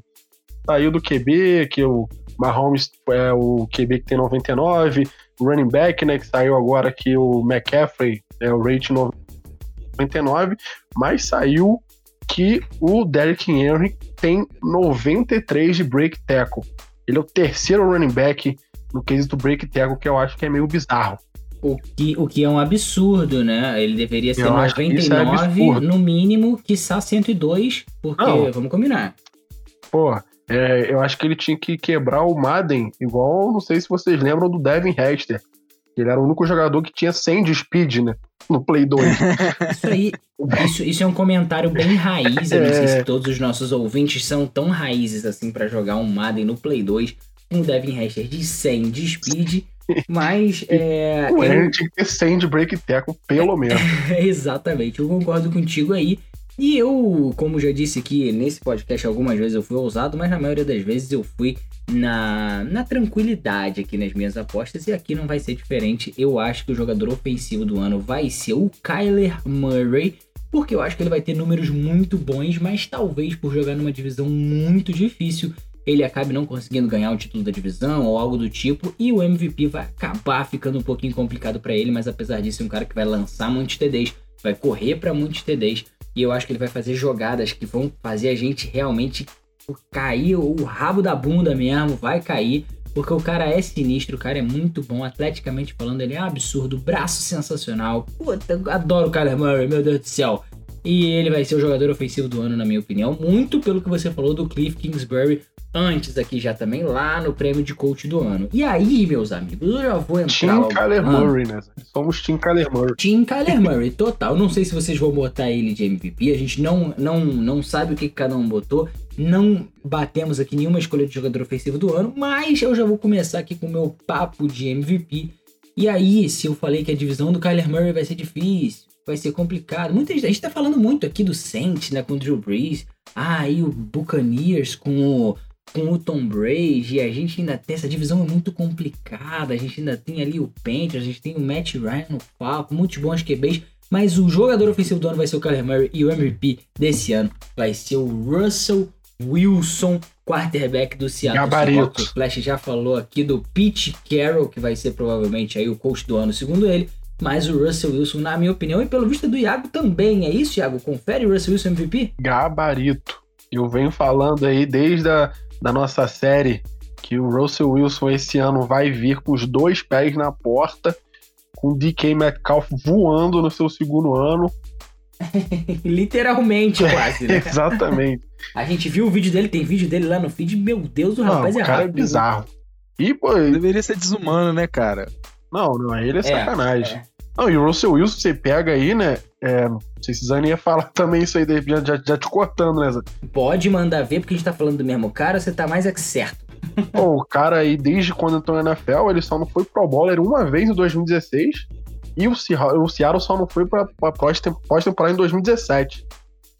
Speaker 3: Saiu do QB, que o Mahomes é o QB que tem 99, o running back, né, que saiu agora que o McCaffrey é o rating 99, mas saiu que o Derrick Henry tem 93 de break tackle. Ele é o terceiro running back no quesito break tackle, que eu acho que é meio bizarro.
Speaker 1: O que, o que é um absurdo, né? Ele deveria ser
Speaker 3: Eu acho que isso é
Speaker 1: 99
Speaker 3: absurdo.
Speaker 1: no mínimo, quiçá 102, porque,
Speaker 3: Não.
Speaker 1: vamos combinar.
Speaker 3: Pô, é, eu acho que ele tinha que quebrar o Madden, igual, não sei se vocês lembram do Devin Hester. Ele era o único jogador que tinha 100 de speed, né? No Play 2.
Speaker 1: Isso aí, isso, isso é um comentário bem raiz. Eu não sei
Speaker 3: É.
Speaker 1: se todos os nossos ouvintes são tão raízes assim pra jogar um Madden no Play 2 com o Devin Hester de 100 de speed, mas é,
Speaker 3: o Henry tinha que ter 100 de break tackle, pelo menos.
Speaker 1: Exatamente, eu concordo contigo aí. E eu, como já disse aqui nesse podcast algumas vezes, eu fui ousado, mas na maioria das vezes eu fui na, na tranquilidade aqui nas minhas apostas. E aqui não vai ser diferente. Eu acho que o jogador ofensivo do ano vai ser o Kyler Murray. Porque eu acho que ele vai ter números muito bons, mas talvez por jogar numa divisão muito difícil, ele acabe não conseguindo ganhar o título da divisão ou algo do tipo, e o MVP vai acabar ficando um pouquinho complicado pra ele, mas apesar disso, é um cara que vai lançar muitos TDs, vai correr pra muitos TDs, e eu acho que ele vai fazer jogadas que vão fazer a gente realmente cair o rabo da bunda mesmo, vai cair, porque o cara é sinistro, o cara é muito bom, atleticamente falando, ele é absurdo, braço sensacional. Puta, eu adoro o Kyler Murray, meu Deus do céu. E ele vai ser o jogador ofensivo do ano, na minha opinião, muito pelo que você falou do Cliff Kingsbury antes aqui já também, lá no prêmio de coach do ano. E aí, meus amigos, eu já vou entrar
Speaker 3: Team Kyler
Speaker 1: Ah.
Speaker 3: Murray, né? Somos Team Kyler Murray.
Speaker 1: Team Kyler Murray, total. Não sei se vocês vão botar ele de MVP. A gente não, não, não sabe o que cada um botou. Não batemos aqui nenhuma escolha de jogador ofensivo do ano. Mas eu já vou começar aqui com o meu papo de MVP. E aí, se eu falei que a divisão do Kyler Murray vai ser difícil, vai ser complicado. Muita gente, a gente tá falando muito aqui do Saints, né, com o Drew Brees. Ah, aí o Buccaneers com o, com o Tom Brady. E a gente ainda tem, essa divisão é muito complicada. A gente ainda tem ali o Panthers, a gente tem o Matt Ryan no palco, muitos bons QBs. Mas o jogador ofensivo do ano vai ser o Kyler Murray e o MVP desse ano vai ser o Russell Wilson, quarterback do Seattle
Speaker 3: Gabarito.
Speaker 1: O Flash já falou aqui do Pete Carroll, que vai ser provavelmente aí o coach do ano, segundo ele. Mas o Russell Wilson, na minha opinião, e pelo visto do Iago também. É isso, Iago? Confere o Russell Wilson MVP?
Speaker 3: Gabarito. Eu venho falando aí desde a da nossa série que o Russell Wilson esse ano vai vir com os dois pés na porta, com o DK Metcalf voando no seu segundo ano.
Speaker 1: Literalmente, quase, né?
Speaker 3: Exatamente.
Speaker 1: A gente viu o vídeo dele, tem vídeo dele lá no feed. Meu Deus, o
Speaker 3: Não,
Speaker 1: rapaz
Speaker 3: o
Speaker 1: é
Speaker 3: cara é
Speaker 1: rápido.
Speaker 3: bizarro. E, pô,
Speaker 2: Deveria ser desumano, né, cara?
Speaker 3: Não, não, ele é sacanagem.
Speaker 1: é.
Speaker 3: Não, e o Russell Wilson, você pega aí, né? É, não sei se Zane ia falar também isso aí, já, já, já te cortando, né?
Speaker 1: Pode mandar ver, porque a gente tá falando do mesmo cara, você tá mais é que certo.
Speaker 3: Pô, o cara aí, desde quando entrou na NFL, ele só não foi pro Bowler uma vez em 2016. E o, Seah- o Seattle só não foi pra, pra pós-tem- pós-temporada em 2017.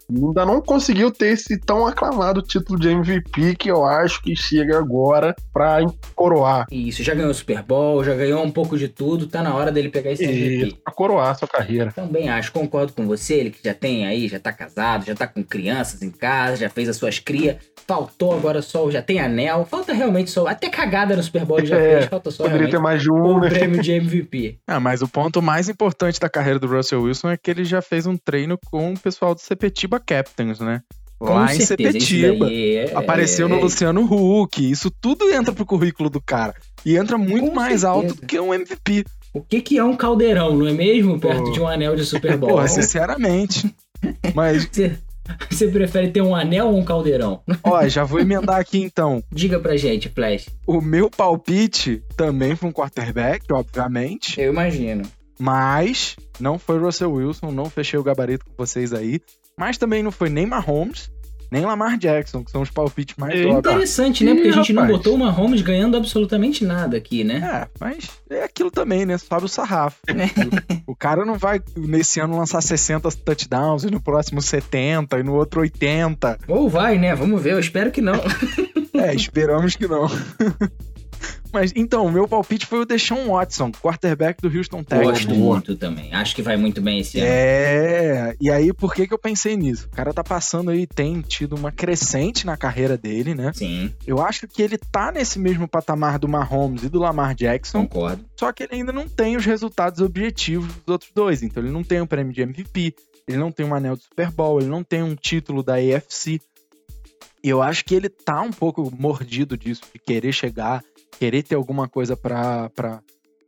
Speaker 3: Ainda não conseguiu ter esse tão aclamado título de MVP que eu acho que chega agora pra coroar.
Speaker 1: Isso, já ganhou o Super Bowl, já ganhou um pouco de tudo, tá na hora dele pegar esse MVP.
Speaker 3: Isso, pra coroar a sua carreira.
Speaker 1: Também acho, concordo com você, ele que já tem aí, já tá casado, já tá com crianças em casa, já fez as suas crias, faltou agora só, já tem anel, falta realmente só, até cagada no Super Bowl ele já
Speaker 3: É,
Speaker 1: fez, falta só
Speaker 3: Poderia ter mais de um,
Speaker 1: o
Speaker 3: né?
Speaker 1: prêmio de MVP.
Speaker 2: Ah, mas o ponto mais importante da carreira do Russell Wilson é que ele já fez um treino com o pessoal do Sepetiba Captains, né?
Speaker 1: Com
Speaker 2: Lá em
Speaker 1: certeza, isso
Speaker 2: Sepetiba.
Speaker 1: é-
Speaker 2: Apareceu no
Speaker 1: é-
Speaker 2: Luciano Huck. Isso tudo entra pro currículo do cara. E entra muito
Speaker 1: Com
Speaker 2: mais alto
Speaker 1: certeza.
Speaker 2: do que um MVP.
Speaker 1: O que que é um caldeirão, não é mesmo? Perto
Speaker 3: Pô.
Speaker 1: de um anel de Super Bowl.
Speaker 2: Porra, sinceramente. Mas,
Speaker 1: Você, você prefere ter um anel ou um caldeirão?
Speaker 2: ó, já vou emendar aqui então.
Speaker 1: Diga pra gente, Flash.
Speaker 2: O meu palpite também foi um quarterback, obviamente.
Speaker 1: Eu imagino.
Speaker 2: Mas não foi Russell Wilson, não fechei o gabarito com vocês aí. Mas também não foi nem Mahomes, nem Lamar Jackson, que são os palpites mais óbvios.
Speaker 1: Interessante, né? Porque a gente não
Speaker 3: rapaz.
Speaker 1: botou uma Mahomes ganhando absolutamente nada aqui, né?
Speaker 2: É, mas é aquilo também, né? Sobe o sarrafo. o, o cara não vai nesse ano lançar 60 touchdowns e no próximo 70 e no outro 80.
Speaker 1: Ou vai, né? Vamos ver, eu espero que não.
Speaker 2: É, esperamos que não. Mas então, o meu palpite foi o Deshaun Watson, quarterback do Houston Texans.
Speaker 1: Gosto muito também. Acho que vai muito bem esse ano.
Speaker 2: É, e aí por que que eu pensei nisso? O cara tá passando aí, tem tido uma crescente na carreira dele, né?
Speaker 1: Sim,
Speaker 2: Eu acho que ele tá nesse mesmo patamar do Mahomes e do Lamar Jackson,
Speaker 1: concordo.
Speaker 2: só que ele ainda não tem os resultados objetivos dos outros dois. Então ele não tem o prêmio de MVP, ele não tem um anel de Super Bowl, ele não tem um título da AFC. E eu acho que ele tá um pouco mordido disso, de querer chegar, querer ter alguma coisa pra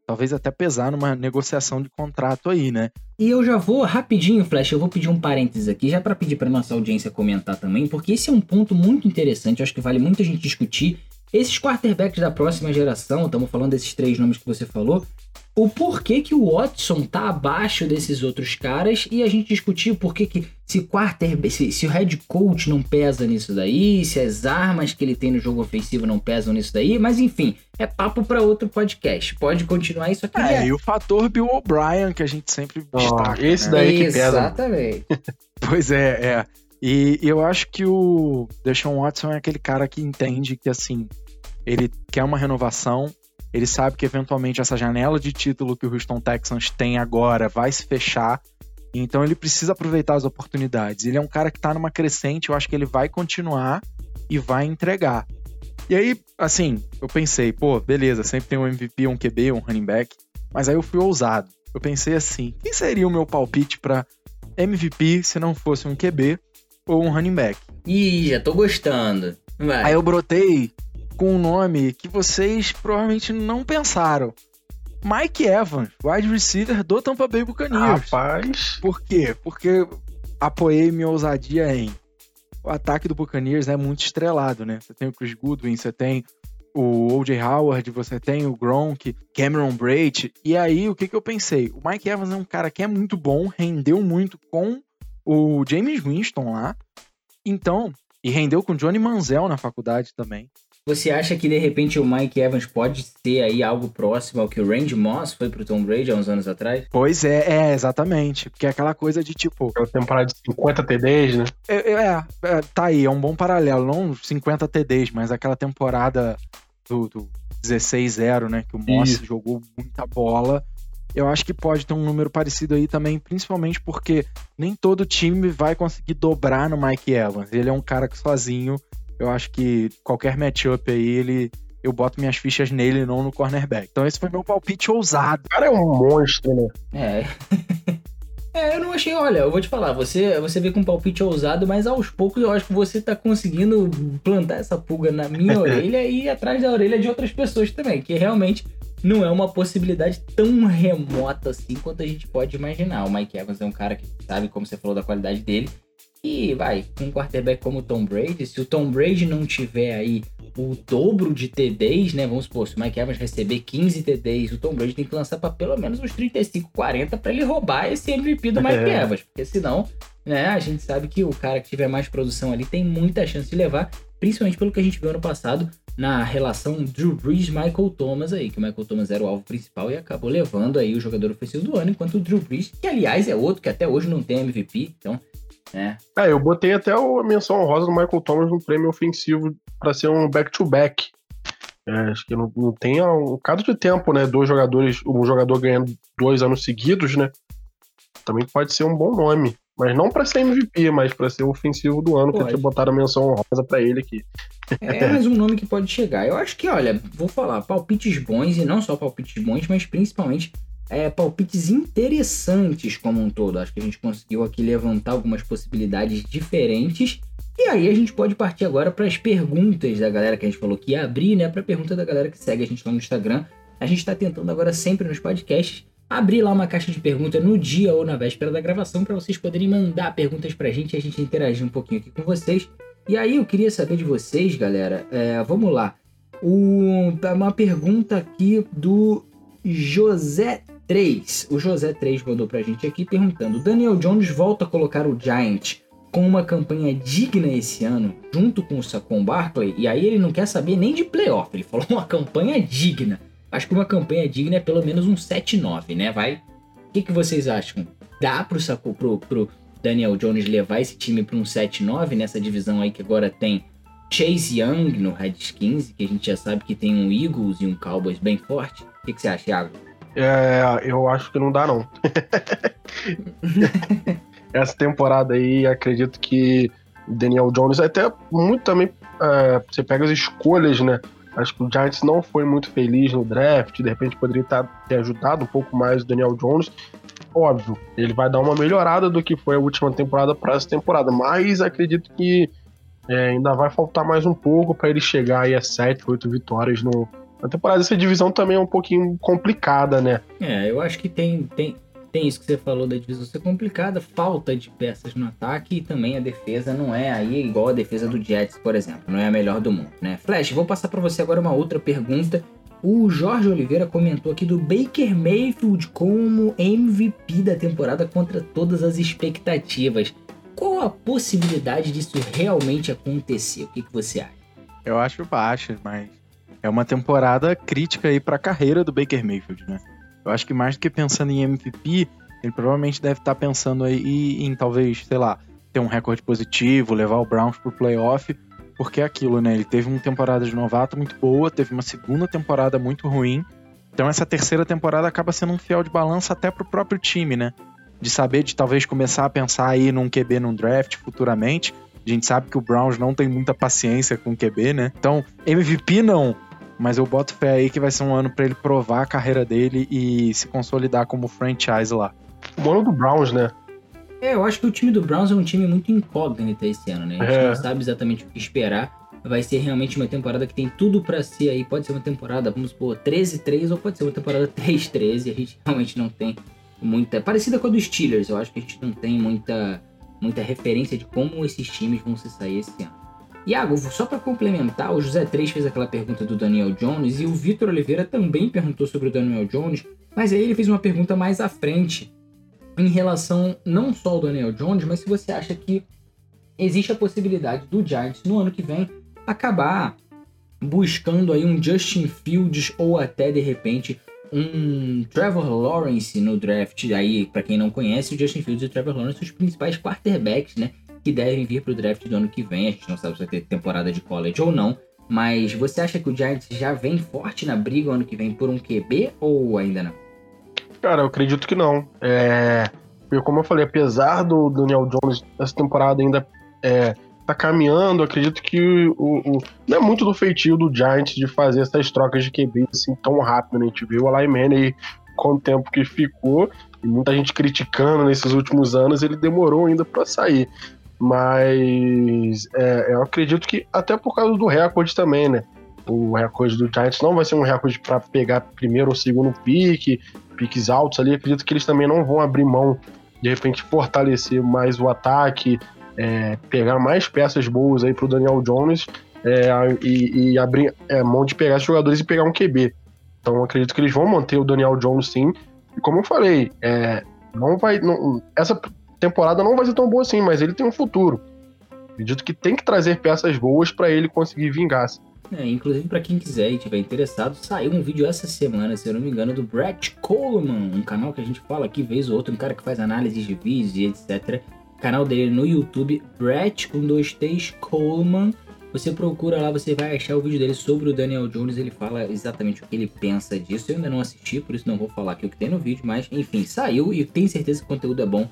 Speaker 2: talvez até pesar numa negociação de contrato aí, né?
Speaker 1: E eu já vou rapidinho, Flash, eu vou pedir um parênteses aqui, já pra pedir pra nossa audiência comentar também, porque esse é um ponto muito interessante, acho que vale muito a gente discutir. Esses quarterbacks da próxima geração, estamos falando desses três nomes que você falou, o porquê que o Watson tá abaixo desses outros caras e a gente discutir o porquê que se quarterback, se, se o head coach não pesa nisso daí, se as armas que ele tem no jogo ofensivo não pesam nisso daí, mas enfim, é papo pra outro podcast. Pode continuar isso aqui.
Speaker 2: É, e o fator Bill O'Brien, que a gente sempre
Speaker 3: Ó,
Speaker 2: destaca.
Speaker 3: esse
Speaker 2: né?
Speaker 3: daí que pesa.
Speaker 1: Exatamente.
Speaker 2: Pois é, é. E eu acho que o Deshaun Watson é aquele cara que entende que, assim, ele quer uma renovação, ele sabe que eventualmente essa janela de título que o Houston Texans tem agora vai se fechar, então ele precisa aproveitar as oportunidades. Ele é um cara que tá numa crescente, eu acho que ele vai continuar e vai entregar. E aí, assim, eu pensei, pô, beleza, sempre tem um MVP, um QB, um running back, mas aí eu fui ousado. Eu pensei assim, quem seria o meu palpite pra MVP se não fosse um QB ou um running back?
Speaker 1: Ih, já tô gostando. Vai.
Speaker 2: Aí eu brotei com um nome que vocês provavelmente não pensaram. Mike Evans, wide receiver do Tampa Bay Buccaneers.
Speaker 3: Rapaz,
Speaker 2: Por quê? Porque apoiei minha ousadia em. O ataque do Buccaneers é muito estrelado, né? Você tem o Chris Goodwin, você tem o O.J. Howard, você tem o Gronk, Cameron Braid. E aí, o que, que eu pensei? O Mike Evans é um cara que é muito bom, rendeu muito com o James Winston lá. Então, e rendeu com o Johnny Manziel na faculdade também.
Speaker 1: Você acha que de repente o Mike Evans pode ter aí algo próximo ao que o Randy Moss foi pro Tom Brady há uns anos atrás?
Speaker 2: Pois é, é, exatamente. Porque é aquela coisa de tipo,
Speaker 3: aquela temporada de 50 TDs, né?
Speaker 2: É, é, é, tá aí, é um bom paralelo. Não 50 TDs, mas aquela temporada do, do 16-0, né? Que o Moss
Speaker 3: Isso.
Speaker 2: jogou muita bola. Eu acho que pode ter um número parecido aí também, principalmente porque nem todo time vai conseguir dobrar no Mike Evans. Ele é um cara que sozinho, eu acho que qualquer matchup aí, ele. Eu boto minhas fichas nele, não no cornerback. Então esse foi meu palpite ousado.
Speaker 3: O cara é um monstro, né?
Speaker 1: É. É, eu não achei, olha, eu vou te falar, você, você vê com um palpite ousado, mas aos poucos eu acho que você tá conseguindo plantar essa pulga na minha orelha e atrás da orelha de outras pessoas também, que realmente não é uma possibilidade tão remota assim quanto a gente pode imaginar. O Mike Evans é um cara que sabe, como você falou, da qualidade dele. E vai, com um quarterback como o Tom Brady, se o Tom Brady não tiver aí o dobro de TDs, né? Vamos supor, se o Mike Evans receber 15 TDs, o Tom Brady tem que lançar para pelo menos uns 35, 40 para ele roubar esse MVP do Mike
Speaker 3: É.
Speaker 1: Evans, porque senão, né, a gente sabe que o cara que tiver mais produção ali tem muita chance de levar, principalmente pelo que a gente viu ano passado na relação Drew Brees Michael Thomas aí, que o Michael Thomas era o alvo principal e acabou levando aí o jogador ofensivo do ano, enquanto o Drew Brees, que aliás é outro que até hoje não tem MVP, então né?
Speaker 3: É, eu botei até a menção honrosa do Michael Thomas no prêmio ofensivo para ser um back-to-back. É, acho que não, não tem um caso de tempo, né? Dois jogadores, um jogador ganhando dois anos seguidos, né? Também pode ser um bom nome. Mas não para ser MVP, mas para ser o ofensivo do ano, pode. que eu tinha botado a menção honrosa para ele aqui.
Speaker 1: É mais um nome que pode chegar. Eu acho que, olha, vou falar, palpites bons, e não só palpites bons, mas principalmente é, palpites interessantes como um todo. Acho que a gente conseguiu aqui levantar algumas possibilidades diferentes. E aí a gente pode partir agora para as perguntas da galera que a gente falou que ia abrir, né? Para a pergunta da galera que segue a gente lá no Instagram. A gente está tentando agora sempre nos podcasts abrir lá uma caixa de perguntas no dia ou na véspera da gravação para vocês poderem mandar perguntas para a gente e a gente interagir um pouquinho aqui com vocês. E aí eu queria saber de vocês, galera. É, vamos lá. Uma pergunta aqui do José 3. O José 3 mandou pra gente aqui perguntando: Daniel Jones volta a colocar o Giant com uma campanha digna esse ano, junto com o Saquon Barkley, e aí ele não quer saber nem de playoff, ele falou uma campanha digna. Acho que uma campanha digna é pelo menos um 7-9, né? Vai. O que, que vocês acham? Dá pro, saco, pro, pro Daniel Jones levar esse time para um 7-9 nessa divisão aí que agora tem Chase Young no Redskins, que a gente já sabe que tem um Eagles e um Cowboys bem forte? O que, que você acha, Thiago?
Speaker 3: É, eu acho que não dá, não. Essa temporada aí, acredito que Daniel Jones, até muito também, é, você pega as escolhas, né? Acho que o Giants não foi muito feliz no draft, de repente poderia ter ajudado um pouco mais o Daniel Jones. Óbvio, ele vai dar uma melhorada do que foi a última temporada para essa temporada, mas acredito que é, ainda vai faltar mais um pouco para ele chegar aí a 7, 8 vitórias no, na temporada. Essa divisão também é um pouquinho complicada, né?
Speaker 1: É, eu acho que tem, tem, tem isso que você falou da divisão ser complicada, falta de peças no ataque e também a defesa não é aí igual a defesa do Jets, por exemplo, não é a melhor do mundo, né? Flash, vou passar para você agora uma outra pergunta. O Jorge Oliveira comentou aqui do Baker Mayfield como MVP da temporada contra todas as expectativas. Qual a possibilidade disso realmente acontecer? O que, que você acha?
Speaker 2: Eu acho baixo, mas é uma temporada crítica aí para a carreira do Baker Mayfield, né? Eu acho que mais do que pensando em MVP, ele provavelmente deve estar tá pensando aí em talvez, sei lá, ter um recorde positivo, levar o Browns pro playoff, porque é aquilo, né? Ele teve uma temporada de novato muito boa, teve uma segunda temporada muito ruim. Então essa terceira temporada acaba sendo um fiel de balança até pro próprio time, né? De saber de talvez começar a pensar aí num QB num draft futuramente. A gente sabe que o Browns não tem muita paciência com QB, né? Então, MVP não, mas eu boto fé aí que vai ser um ano para ele provar a carreira dele e se consolidar como franchise lá.
Speaker 3: O ano do Browns, né?
Speaker 1: É, eu acho que o time do Browns é um time muito incógnito esse ano, né? A gente é. não sabe exatamente o que esperar. Vai ser realmente uma temporada que tem tudo para ser aí. Pode ser uma temporada, vamos supor, 13-3 ou pode ser uma temporada 3-13. A gente realmente não tem muita. Parecida com a dos Steelers, eu acho que a gente não tem muita, muita referência de como esses times vão se sair esse ano. Iago, só para complementar, o José 3 fez aquela pergunta do Daniel Jones e o Vitor Oliveira também perguntou sobre o Daniel Jones, mas aí ele fez uma pergunta mais à frente em relação não só ao Daniel Jones, mas se você acha que existe a possibilidade do Giants no ano que vem acabar buscando aí um Justin Fields ou até de repente um Trevor Lawrence no draft. Aí, para quem não conhece, o Justin Fields e o Trevor Lawrence são os principais quarterbacks, né? Que devem vir para o draft do ano que vem. A gente não sabe se vai ter temporada de college ou não. Mas você acha que o Giants já vem forte na briga ano que vem por um QB ou ainda não?
Speaker 3: Cara, eu acredito que não. É... Como eu falei, apesar do Daniel Jones essa temporada ainda é, tá caminhando, acredito que o, o, não é muito do feitio do Giants de fazer essas trocas de QB assim tão rápido. Né? A gente viu o Eli Manning com o tempo que ficou e muita gente criticando nesses últimos anos, ele demorou ainda para sair. Mas é, eu acredito que até por causa do recorde também, né? O recorde do Giants não vai ser um recorde para pegar primeiro ou segundo pique, piques altos ali. Acredito que eles também não vão abrir mão, de repente, fortalecer mais o ataque, é, pegar mais peças boas aí pro Daniel Jones é, e, e, abrir é, mão de pegar jogadores e pegar um QB. Então acredito que eles vão manter o Daniel Jones sim. E como eu falei, é, não vai. Não, essa temporada não vai ser tão boa assim, mas ele tem um futuro. Acredito que tem que trazer peças boas para ele conseguir vingar-se.
Speaker 1: É, inclusive para quem quiser e tiver interessado, saiu um vídeo essa semana, se eu não me engano, do Brett Coleman, um canal que a gente fala aqui vez ou outra, um cara que faz análise de vídeos e etc. canal dele no YouTube, Brett123 Coleman. Você procura lá, você vai achar o vídeo dele sobre o Daniel Jones. Ele fala exatamente o que ele pensa disso. Eu ainda não assisti, por isso não vou falar aqui o que tem no vídeo, mas enfim, saiu e tenho certeza que o conteúdo é bom.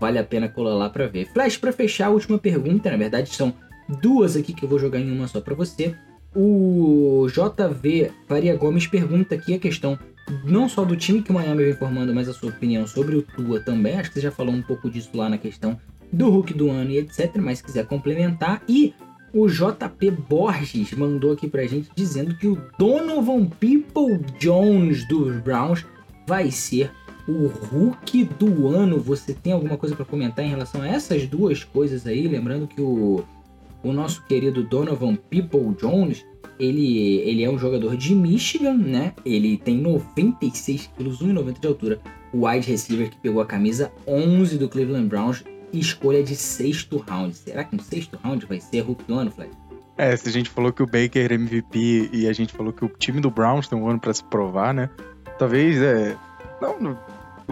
Speaker 1: Vale a pena colar lá para ver. Flash, para fechar, a última pergunta, na verdade são duas aqui que eu vou jogar em uma só para você. O JV Faria Gomes pergunta aqui a questão não só do time que o Miami vem formando, mas a sua opinião sobre o Tua também. Acho que você já falou um pouco disso lá na questão do Hulk do ano e etc. Mas se quiser complementar. E o JP Borges mandou aqui pra gente dizendo que o Donovan People Jones dos Browns vai ser o Hulk do ano. Você tem alguma coisa para comentar em relação a essas duas coisas aí? Lembrando que o, o nosso querido Donovan People Jones, ele, ele é um jogador de Michigan, né? Ele tem 96 quilos, 1,90 de altura. O wide receiver que pegou a camisa 11 do Cleveland Browns escolha de sexto round. Será que no sexto round vai ser Hulk do ano, Fred?
Speaker 2: É, se a gente falou que o Baker é MVP e a gente falou que o time do Browns tem um ano para se provar, né? Talvez, é... Não,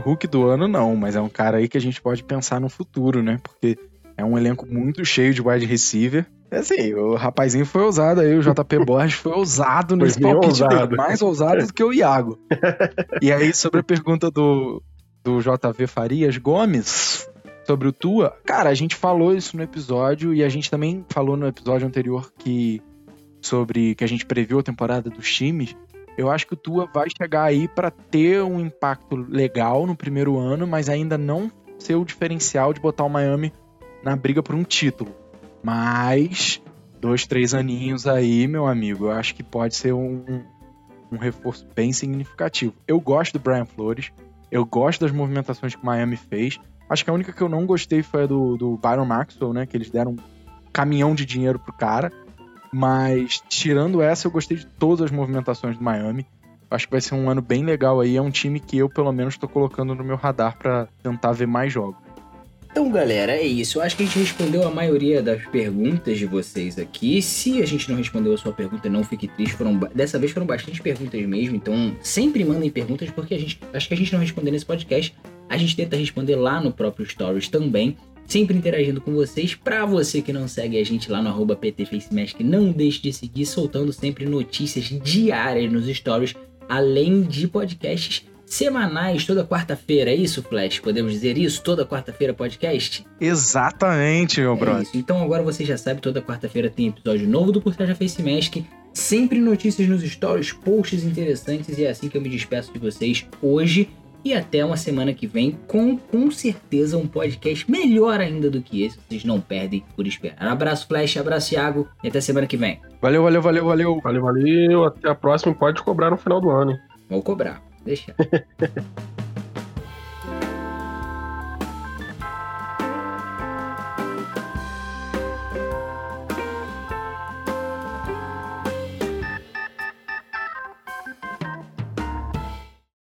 Speaker 2: Hulk do ano não, mas é um cara aí que a gente pode pensar no futuro, né? Porque é um elenco muito cheio de wide receiver. É assim, o rapazinho foi ousado aí, o JP Borges foi ousado nesse palpite ousado. dele, mais ousado do que o Iago. e aí, sobre a pergunta do, do JV Farias Gomes, sobre o Tua, cara, a gente falou isso no episódio e a gente também falou no episódio anterior que sobre que a gente previu a temporada dos times. Eu acho que o Tua vai chegar aí para ter um impacto legal no primeiro ano, mas ainda não ser o diferencial de botar o Miami na briga por um título. Mas dois, três aninhos aí, meu amigo, eu acho que pode ser um, um reforço bem significativo. Eu gosto do Brian Flores, eu gosto das movimentações que o Miami fez. Acho que a única que eu não gostei foi a do, do Byron Maxwell, né? Que eles deram um caminhão de dinheiro pro cara. Mas, tirando essa, eu gostei de todas as movimentações do Miami. Acho que vai ser um ano bem legal aí. É um time que eu, pelo menos, estou colocando no meu radar para tentar ver mais jogos.
Speaker 1: Então, galera, é isso. Eu acho que a gente respondeu a maioria das perguntas de vocês aqui. Se a gente não respondeu a sua pergunta, não fique triste. Foram, dessa vez foram bastante perguntas mesmo. Então, sempre mandem perguntas, porque a gente, acho que a gente não respondeu nesse podcast a gente tenta responder lá no próprio Stories também, sempre interagindo com vocês. Para você que não segue a gente lá no arroba PTFaceMask, não deixe de seguir, soltando sempre notícias diárias nos Stories, além de podcasts semanais toda quarta-feira, é isso, Flash? Podemos dizer isso? Toda quarta-feira podcast?
Speaker 2: Exatamente, meu é brother. Isso.
Speaker 1: Então agora você já sabe, toda quarta-feira tem episódio novo do Por Trás da Face Mask. Sempre notícias nos stories, posts interessantes e é assim que eu me despeço de vocês hoje e até uma semana que vem com com certeza um podcast melhor ainda do que esse. Vocês não perdem por esperar. Abraço Flash, abraço Thiago e até semana que vem.
Speaker 2: Valeu, valeu, valeu, valeu.
Speaker 3: Valeu, valeu. Até a próxima. Pode cobrar no final do ano. Hein?
Speaker 1: Vou cobrar. Deixa.